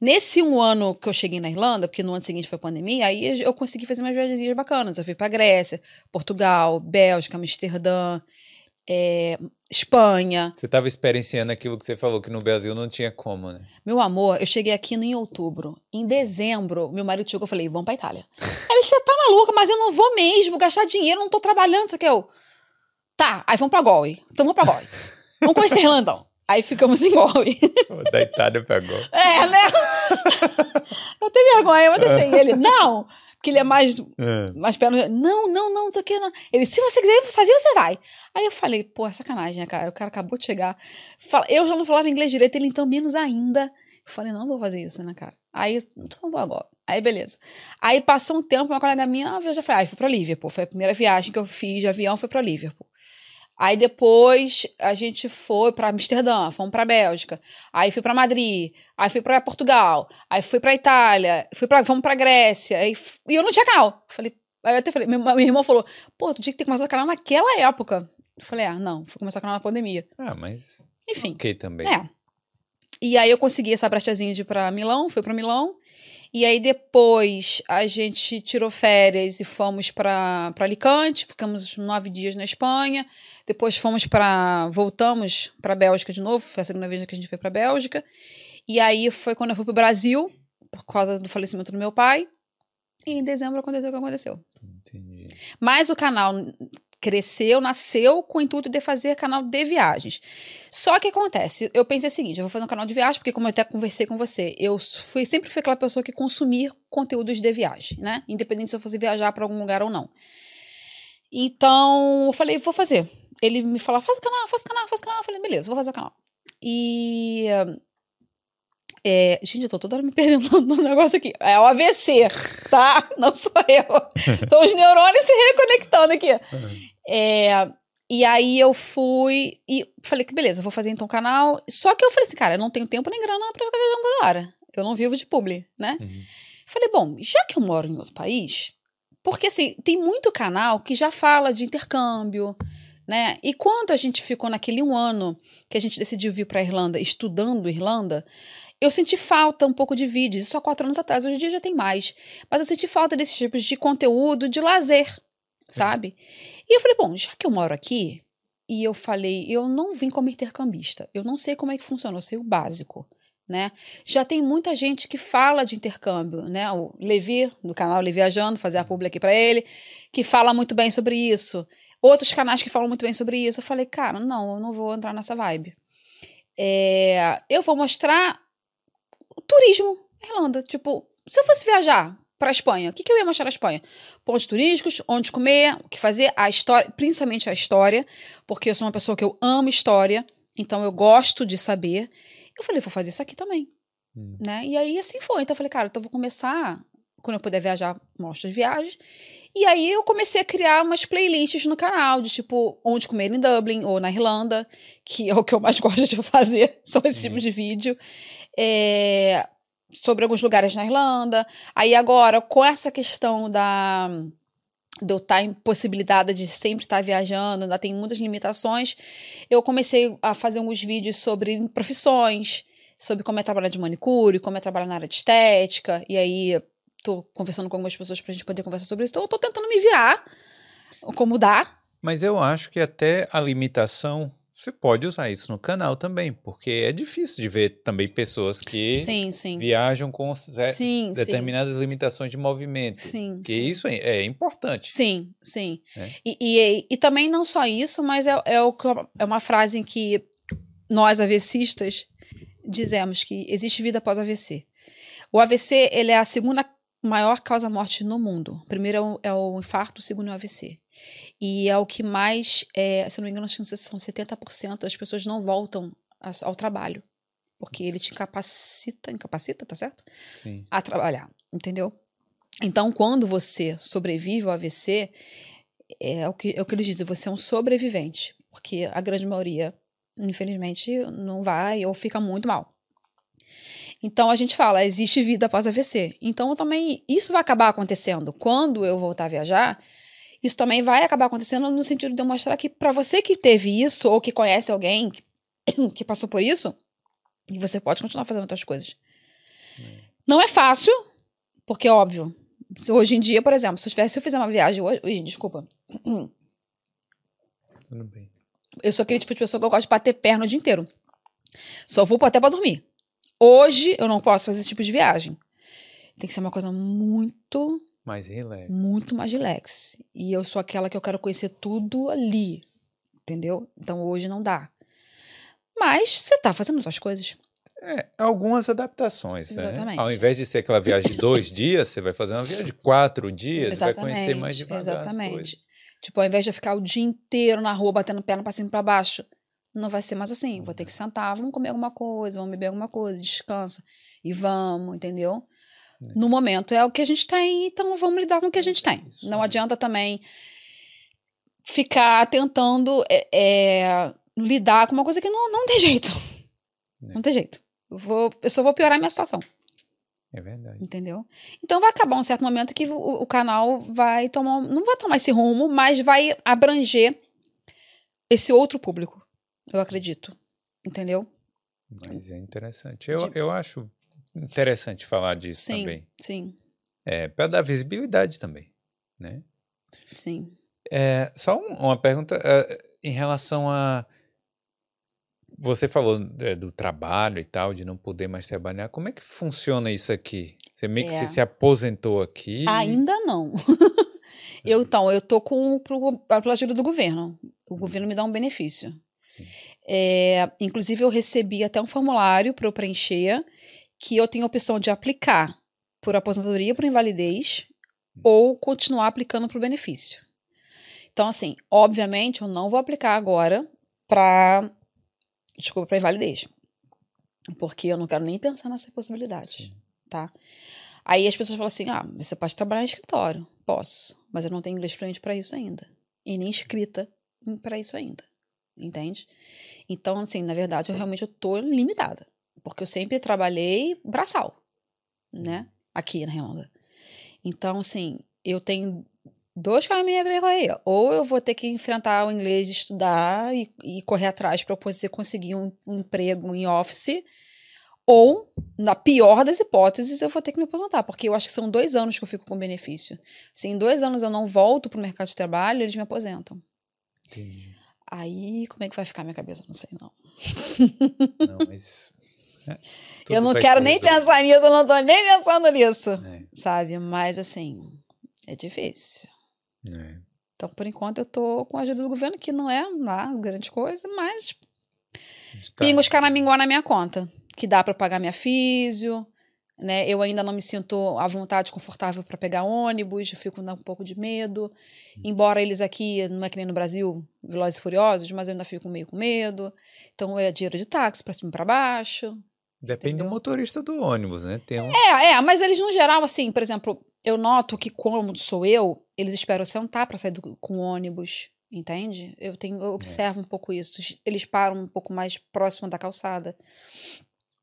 Nesse um ano que eu cheguei na Irlanda, porque no ano seguinte foi pandemia, aí eu consegui fazer umas viagens bacanas. Eu fui pra Grécia, Portugal, Bélgica, Amsterdã, é, Espanha. Você estava experienciando aquilo que você falou, que no Brasil não tinha como, né? Meu amor, eu cheguei aqui em outubro. Em dezembro, meu marido chegou e eu falei, vamos pra Itália. Ele, você tá maluca, mas eu não vou mesmo gastar dinheiro, não tô trabalhando, isso aqui eu. Tá, aí vamos pra Galway. Então vamos pra Galway. Vamos conhecer então. Aí ficamos em Galway. Da Itália pegou. É, né? eu tenho vergonha, mas assim, ele, não. Porque ele é mais, mais pé no... Não, não, não, não sei o que, não. Ele, se você quiser fazer, você vai. Aí eu falei, pô, é sacanagem, né, cara? O cara acabou de chegar. Fala- Eu já não falava inglês direito, ele então menos ainda. Eu falei, não vou fazer isso, né, cara? Aí, então vou agora. Aí, beleza. Aí passou um tempo, uma colega minha, ah, eu já falei, ah, fui pra Liverpool. Foi a primeira viagem que eu fiz de avião, foi pra Liverpool. Aí depois a gente foi pra Amsterdã, fomos pra Bélgica. Aí fui pra Madrid, aí fui pra Portugal, aí fui pra Itália, fui pra, fomos pra Grécia. Aí, e eu não tinha canal. Falei, aí eu até falei, meu, meu irmão falou: pô, tu tinha que ter começado o canal naquela época. Eu falei, ah, não, fui começar o canal na pandemia. Ah, mas. Enfim. Ok também. É. E aí eu consegui essa brechazinha de ir pra Milão, fui pra Milão. E aí depois a gente tirou férias e fomos pra Alicante, ficamos nove dias na Espanha. Depois fomos pra voltamos pra Bélgica de novo, foi a segunda vez que a gente foi pra Bélgica. E aí foi quando eu fui pro Brasil, por causa do falecimento do meu pai. E em dezembro aconteceu o que aconteceu. Entendi. Mas o canal cresceu, nasceu com o intuito de fazer canal de viagens. Só que acontece, eu pensei o seguinte, eu vou fazer um canal de viagem, porque como eu até conversei com você, eu fui sempre fui aquela pessoa que consumir conteúdos de viagem, né? Independente se eu fosse viajar para algum lugar ou não. Então, eu falei, vou fazer. Ele me falou, faz o canal, faz o canal, faz o canal. Eu falei, beleza, vou fazer o canal. E... é, gente, eu tô toda hora me perdendo no negócio aqui. É o AVC, tá? Não sou eu. São os neurônios se reconectando aqui. É, e aí eu fui e falei que beleza, vou fazer então o canal. Só que eu falei assim, cara, eu não tenho tempo nem grana pra ficar viajando toda hora. Eu não vivo de publi, né? Uhum. Falei, bom, já que eu moro em outro país, Porque, assim, tem muito canal que já fala de intercâmbio, né? E quando a gente ficou naquele um ano que a gente decidiu vir para a Irlanda, estudando Irlanda, eu senti falta um pouco de vídeos, isso há quatro anos atrás, hoje em dia já tem mais. Mas eu senti falta desses tipos de conteúdo de lazer, sabe? E eu falei, bom, já que eu moro aqui, e eu falei, eu não vim como intercambista, eu não sei como é que funciona, eu sei o básico. Né? Já tem muita gente que fala de intercâmbio, né? O Levi, do canal Levi Viajando, fazer a publi aqui para ele, que fala muito bem sobre isso. Outros canais que falam muito bem sobre isso. Eu falei, cara, não, eu não vou entrar nessa vibe. É, eu vou mostrar o turismo Irlanda. Tipo, se eu fosse viajar para a Espanha, o que, que eu ia mostrar na Espanha? Pontos turísticos, onde comer, o que fazer, a história, principalmente a história, porque eu sou uma pessoa que eu amo história, então eu gosto de saber. Eu falei, vou fazer isso aqui também. Hum. Né? E aí assim foi. Então eu falei, cara, então eu vou começar, quando eu puder viajar, mostro as viagens. E aí eu comecei a criar umas playlists no canal, de tipo, onde comer em Dublin ou na Irlanda, que é o que eu mais gosto de fazer, são esses uhum. tipos de vídeo. É, sobre alguns lugares na Irlanda. Aí agora, com essa questão da de eu estar impossibilitada de sempre estar viajando, ainda tem muitas limitações, eu comecei a fazer alguns vídeos sobre profissões, sobre como é trabalhar de manicure, como é trabalhar na área de estética, e aí tô conversando com algumas pessoas pra gente poder conversar sobre isso, então eu tô tentando me virar, como dá. Mas eu acho que até a limitação você pode usar isso no canal também, porque é difícil de ver também pessoas que sim, sim. viajam com sim, determinadas limitações de movimento. Sim, que isso é, é, importante. Sim, sim. É. E, e, e, também não só isso, mas é, é, o, é uma frase em que nós, AVCistas, dizemos que existe vida após o AVC. O AVC ele é a segunda maior causa morte no mundo. O primeiro é o, é o infarto, o segundo é o AVC. E é o que mais, é, se não me engano, acho que são 70% das pessoas não voltam ao trabalho. Porque ele te incapacita, incapacita, tá certo? Sim. A trabalhar, entendeu? Então, quando você sobrevive ao AVC, é o que, é o que eles dizem, você é um sobrevivente. Porque a grande maioria, infelizmente, não vai ou fica muito mal. Então a gente fala, existe vida após AVC. Então também isso vai acabar acontecendo. Quando eu voltar a viajar, isso também vai acabar acontecendo no sentido de demonstrar que para você que teve isso ou que conhece alguém que, que passou por isso, você pode continuar fazendo outras coisas. Hum. Não é fácil, porque é óbvio. Se hoje em dia, por exemplo, se eu, tivesse, se eu fizer uma viagem hoje, desculpa. Tudo bem. Eu sou aquele tipo de pessoa que eu gosto de bater perna o dia inteiro. Só vou até para dormir. Hoje eu não posso fazer esse tipo de viagem. Tem que ser uma coisa muito mais relax. Muito mais relax. E eu sou aquela que eu quero conhecer tudo ali. Entendeu? Então hoje não dá. Mas você tá fazendo outras coisas. É, algumas adaptações, né? Exatamente. né? Ao invés de ser aquela viagem de dois dias, você vai fazer uma viagem de quatro dias, vai conhecer mais devagar Exatamente. Tipo, ao invés de eu ficar o dia inteiro na rua batendo perna pra cima e pra baixo, não vai ser mais assim. Vou ter que sentar, vamos comer alguma coisa, vamos beber alguma coisa, descansa e vamos, entendeu? No momento é o que a gente tem, então vamos lidar com o que a gente tem. Isso não é. adianta também ficar tentando é, é, lidar com uma coisa que não, não tem jeito. É. Não tem jeito. Eu, vou, eu só vou piorar a minha situação. É verdade. Entendeu? Então vai acabar um certo momento que o, o canal vai tomar. Não vai tomar esse rumo, mas vai abranger esse outro público. Eu acredito. Entendeu? Mas é interessante. Eu, eu acho interessante falar disso sim, também. Sim. É, para dar visibilidade também, né? Sim. É, só um, uma pergunta uh, em relação a você falou é, do trabalho e tal, de não poder mais trabalhar. Como é que funciona isso aqui? Você meio que é. se aposentou aqui? Ainda não. eu então, eu tô com pela ajuda do governo. O governo me dá um benefício. É, inclusive eu recebi até um formulário para eu preencher que eu tenho a opção de aplicar por aposentadoria por invalidez ou continuar aplicando para o benefício. Então, assim, obviamente, eu não vou aplicar agora para. Desculpa, para invalidez. Porque eu não quero nem pensar nessa possibilidade. Tá? Aí as pessoas falam assim: ah, você pode trabalhar em escritório. Posso, mas eu não tenho inglês fluente para isso ainda. E nem escrita para isso ainda. Entende? Então, assim, na verdade, eu realmente tô limitada porque eu sempre trabalhei braçal, né? Aqui na Irlanda. Então, assim, eu tenho dois caminhos a aí. Ou eu vou ter que enfrentar o inglês, estudar e, e correr atrás para poder conseguir um, um, emprego em office. Ou, na pior das hipóteses, eu vou ter que me aposentar, porque eu acho que são dois anos que eu fico com benefício. Se em dois anos eu não volto para o mercado de trabalho, eles me aposentam. Entendi. Aí, como é que vai ficar minha cabeça? Não sei, não. Não, mas. É, eu não quero nem pensar nisso, eu não tô nem pensando nisso. É. Sabe? Mas, assim, é difícil. É. Então, por enquanto, eu tô com a ajuda do governo, que não é lá grande coisa, mas. Tá. Pingos caraminguá na minha conta. Que dá para pagar minha físio, né? Eu ainda não me sinto à vontade, confortável para pegar ônibus, eu fico com um pouco de medo. Hum. Embora eles aqui, não é que nem no Brasil, velozes e furiosos, mas eu ainda fico meio com medo. Então é dinheiro de táxi para cima e para baixo. Depende entendeu? do motorista do ônibus, né? Tem um... É, é, mas eles no geral, assim, por exemplo, eu noto que como sou eu, eles esperam sentar para sair do, com o ônibus, entende? Eu tenho, eu é. observo é. um pouco isso. Eles param um pouco mais próximo da calçada.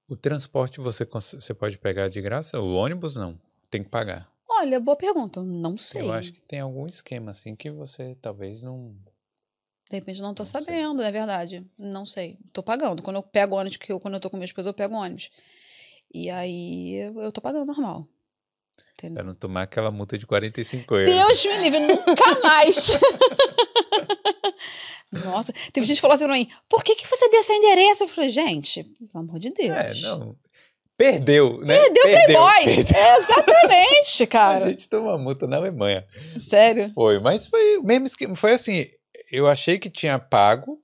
O transporte você, você pode pegar de graça? O ônibus não. Tem que pagar. Olha, boa pergunta. Não sei. Eu acho que tem algum esquema assim que você talvez não. De repente não tô sabendo, é verdade. Não sei. Tô pagando. Quando eu pego ônibus, que eu, quando eu tô com minha esposa, eu pego ônibus. E aí eu tô pagando normal. Entendeu? Pra não tomar aquela multa de 45 euros. Deus me livre, nunca mais. Nossa, teve gente que falou assim pra mim, por que, que você deu seu endereço? Eu falei, gente, pelo amor de Deus. É, não. Perdeu, né? Perdeu, o Playboy. Perdeu. Exatamente, cara. A gente tomou uma multa na Alemanha. Sério? Foi, mas foi o mesmo esquema. Foi assim, eu achei que tinha pago,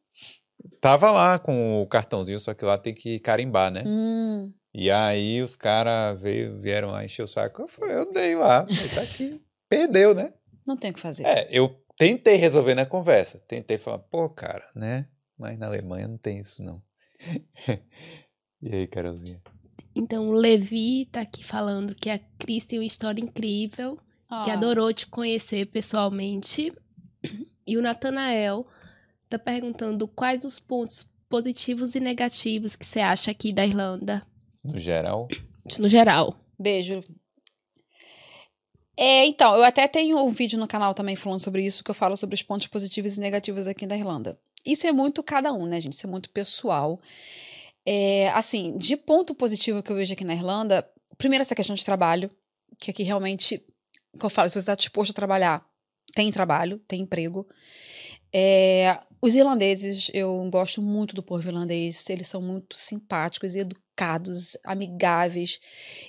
tava lá com o cartãozinho, só que lá tem que carimbar, né? Hum. E aí os caras vieram lá encher o saco. Eu, fui, eu dei lá, tá aqui. Perdeu, né? Não tem o que fazer. É, eu tentei resolver na conversa. Tentei falar, pô, cara, né? Mas na Alemanha não tem isso, não. e aí, Carolzinha? Então, o Levi tá aqui falando que a Cris tem uma história incrível, ah. que adorou te conhecer pessoalmente. E o Natanael tá perguntando quais os pontos positivos e negativos que você acha aqui da Irlanda. No geral? No geral. Beijo, é, então, eu até tenho um vídeo no canal também falando sobre isso, que eu falo sobre os pontos positivos e negativos aqui da Irlanda. Isso é muito cada um, né, gente? Isso é muito pessoal. É, assim, de ponto positivo que eu vejo aqui na Irlanda, primeiro essa questão de trabalho, que aqui realmente, que eu falo, se você está disposto a trabalhar, tem trabalho, tem emprego. É, os irlandeses, eu gosto muito do povo irlandês, eles são muito simpáticos e educados, amigáveis.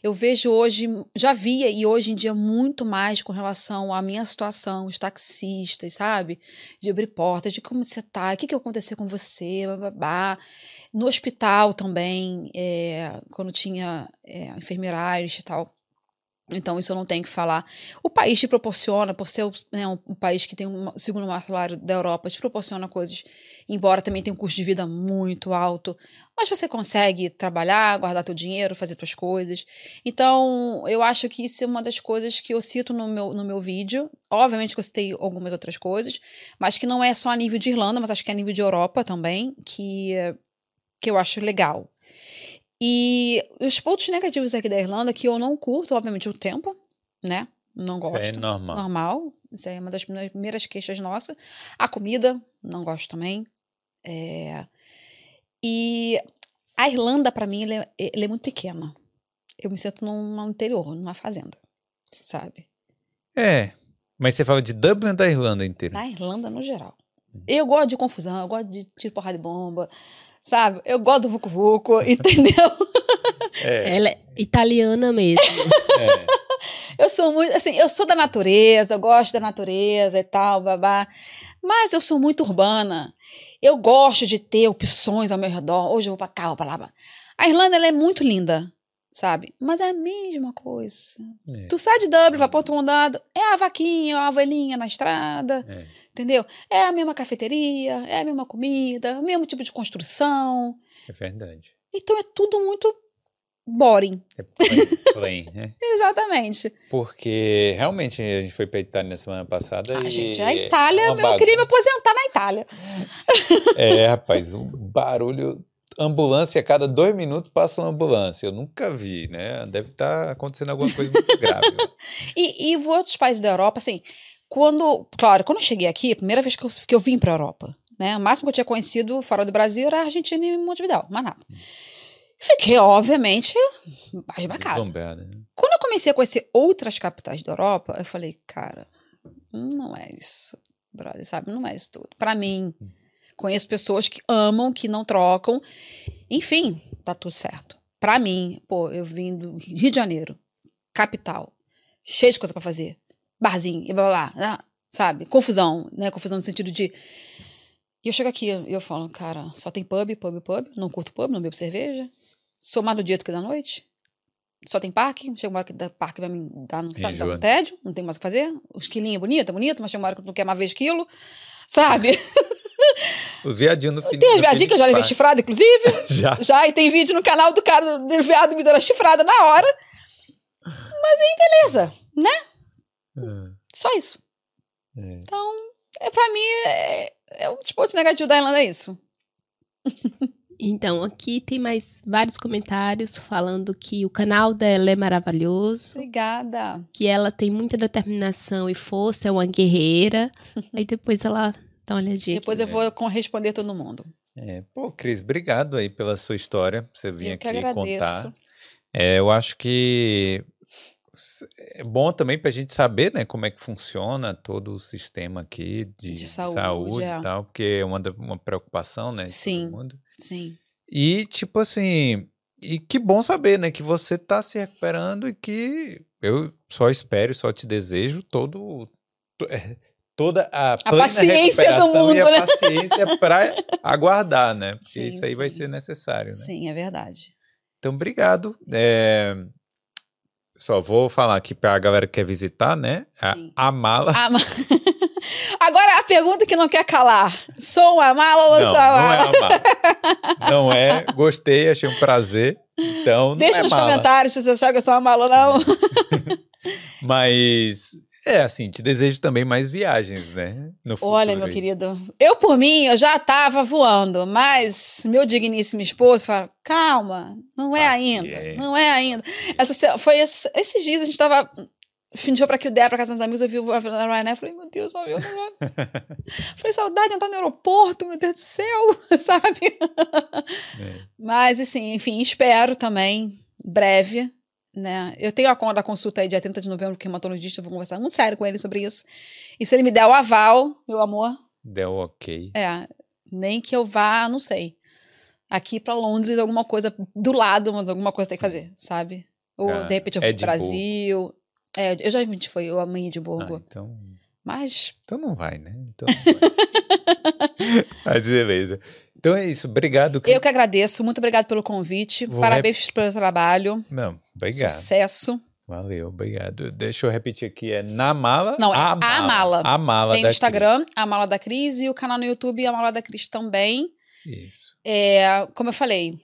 Eu vejo hoje, já via e hoje em dia muito mais com relação à minha situação, os taxistas, sabe? De abrir portas, de como você tá, o que, que aconteceu com você, babá. No hospital também, é, quando tinha é, e tal. Então, isso eu não tenho que falar. O país te proporciona, por ser né, um, país que tem o um, segundo maior salário da Europa, te proporciona coisas, embora também tenha um custo de vida muito alto. Mas você consegue trabalhar, guardar teu dinheiro, fazer tuas coisas. Então, eu acho que isso é uma das coisas que eu cito no meu, no meu vídeo. Obviamente que eu citei algumas outras coisas, mas que não é só a nível de Irlanda, mas acho que é a nível de Europa também, que, que eu acho legal. E os pontos negativos aqui da Irlanda, que eu não curto, obviamente, o tempo, né? Não gosto. Isso é normal. Normal. Isso é uma das primeiras queixas nossas. A comida, não gosto também. É... E a Irlanda, para mim, ela é, ela é, muito pequena. Eu me sinto num, interior, numa fazenda, sabe? É. Mas você fala de Dublin ou da Irlanda inteira? Da Irlanda no geral. Hum. Eu gosto de confusão, eu gosto de tiro, porrada de bomba, sabe? Eu gosto do Vucu Vucu, entendeu? É. Ela é italiana mesmo. É. Eu sou muito, assim, eu sou da natureza, eu gosto da natureza e tal, babá. Mas eu sou muito urbana. Eu gosto de ter opções ao meu redor. Hoje eu vou pra cá, vou pra lá. A Irlanda, ela é muito linda, sabe? Mas é a mesma coisa. É. Tu sai de Dublin, vai pra outro condado, é a vaquinha, a ovelhinha na estrada. É. Entendeu? É a mesma cafeteria, é a mesma comida, o mesmo tipo de construção. É verdade. Então é tudo muito boring. É plain, plain né? Exatamente. Porque realmente a gente foi pra Itália na semana passada. Ah, e gente, a Itália, é eu queria me aposentar na Itália. É, rapaz, o barulho. Ambulância, a cada dois minutos passa uma ambulância. Eu nunca vi, né? Deve estar tá acontecendo alguma coisa muito grave. e, e outros países da Europa, assim, quando, claro, quando eu cheguei aqui, a primeira vez que eu, que eu vim para a Europa, né? O máximo que eu tinha conhecido fora do Brasil era a Argentina e Montevidéu, mais nada. Fiquei, obviamente, basbacada. Né? Quando eu comecei a conhecer outras capitais da Europa, eu falei, cara, não é isso, brother, sabe? Não é isso tudo. Pra mim, conheço pessoas que amam, que não trocam. Enfim, tá tudo certo. Pra mim, pô, eu vim do Rio de Janeiro, capital, cheio de coisa pra fazer. Barzinho, e blá blá blá, né? sabe? Confusão, né? Confusão no sentido de. E eu chego aqui e eu falo, cara, só tem pub, pub, pub. Não curto pub, não bebo cerveja. Sou mais do dia do que da noite. Só tem parque. Chega uma hora que o parque vai me dar, não sabe, dar um tédio. Não tem mais o que fazer. Os quilinhos é bonito, é bonito, mas chega uma hora que não quer mais ver esquilo. Sabe? Os viadinhos no fim Tem as viadinhas que eu já levei chifrada, inclusive. Já. Já, e tem vídeo no canal do cara do viado me dando a chifrada na hora. Mas aí, beleza, né? Ah, Só isso. é. Então, é, pra mim, é, é o ponto negativo da Irlanda, é isso. Então, aqui tem mais vários comentários falando que o canal dela é maravilhoso, Obrigada. que ela tem muita determinação e força, é uma guerreira. Aí depois ela dá uma olhadinha. Depois aqui. eu vou corresponder todo mundo. É, Pô, Cris, obrigado aí pela sua história. Você vir Eu aqui agradeço. contar. É, eu acho que é bom também para a gente saber, né, como é que funciona todo o sistema aqui de, De saúde, é. e tal, porque é uma, da- uma preocupação, né, de Sim. todo mundo. Sim. E tipo assim, e que bom saber, né, que você tá se recuperando e que eu só espero, só te desejo todo to- é, toda a, plena paciência do recuperação e mundo, a né? paciência para aguardar, né? Porque Sim, isso aí vai sim. ser necessário, né? Sim, é verdade. Então, obrigado. É, Só vou falar aqui para a galera que quer visitar, né? A, Sim. a mala. Ah, ma- Agora a pergunta que não quer calar. Sou uma mala ou não, sou uma não é mala? a mala. Não é. Gostei, achei um prazer. Então, não Deixa é nos mala. comentários se vocês acham que eu sou uma mala ou não. Mas é assim, te desejo também mais viagens, né? No futuro Olha, meu aí. querido, eu por mim, eu já tava voando, mas meu digníssimo esposo fala, calma, não é ainda, Paciência. não é ainda. Essa, foi esse- esses dias a gente tava, fim de pra que o der pra casa dos amigos, eu vi o avião Ryanair, falei, meu Deus, o avião da Ryanair. Falei, saudade de entrar no aeroporto, meu Deus do céu, sabe? É. Mas, assim, enfim, espero também, breve, né? Eu tenho a con- da consulta aí dia 30 de novembro, que é hematologista, eu vou conversar muito sério com ele sobre isso. E se ele me der o aval, meu amor, Deu ok. é, nem que eu vá, não sei, aqui pra Londres, alguma coisa do lado, mas alguma coisa tem que fazer, sabe? Ou Ah, de repente eu vou pro Edimburgo. Brasil. É, eu já a gente foi, eu amei Ah, Edimburgo. então, Mas, então não vai, né? Então não vai. Mas beleza. Então é isso. Obrigado, Cris. eu que agradeço, muito obrigado pelo convite, Vou parabéns pelo trabalho, Não, obrigado. sucesso. Valeu, obrigado. Deixa eu repetir aqui, é na mala? Não, é a a mala. A mala Tem no Instagram, a Mala da Cris, e o canal no YouTube, a Mala da Cris também. Cris. Isso. É, como eu falei,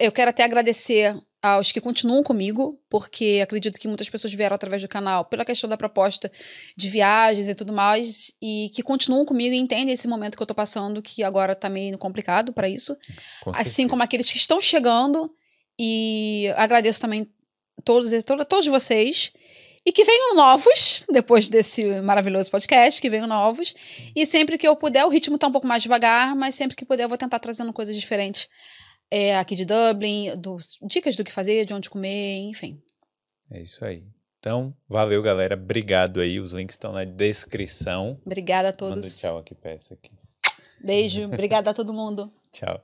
eu quero até agradecer aos que continuam comigo, porque acredito que muitas pessoas vieram através do canal pela questão da proposta de viagens e tudo mais, e que continuam comigo e entendem esse momento que eu tô passando, que agora tá meio complicado para isso. Com Assim como aqueles que estão chegando, e agradeço também todos, todos, todos vocês. E que venham novos, depois desse maravilhoso podcast, que venham novos. E sempre que eu puder, o ritmo tá um pouco mais devagar, mas sempre que puder, eu vou tentar trazendo coisas diferentes é, aqui de Dublin, dos- dicas do que fazer, de onde comer, enfim. É isso aí. Então, valeu, galera. Obrigado aí. Os links estão na descrição. Obrigada a Manda todos. tchau aqui essa aqui. Beijo. Obrigada a todo mundo. Tchau.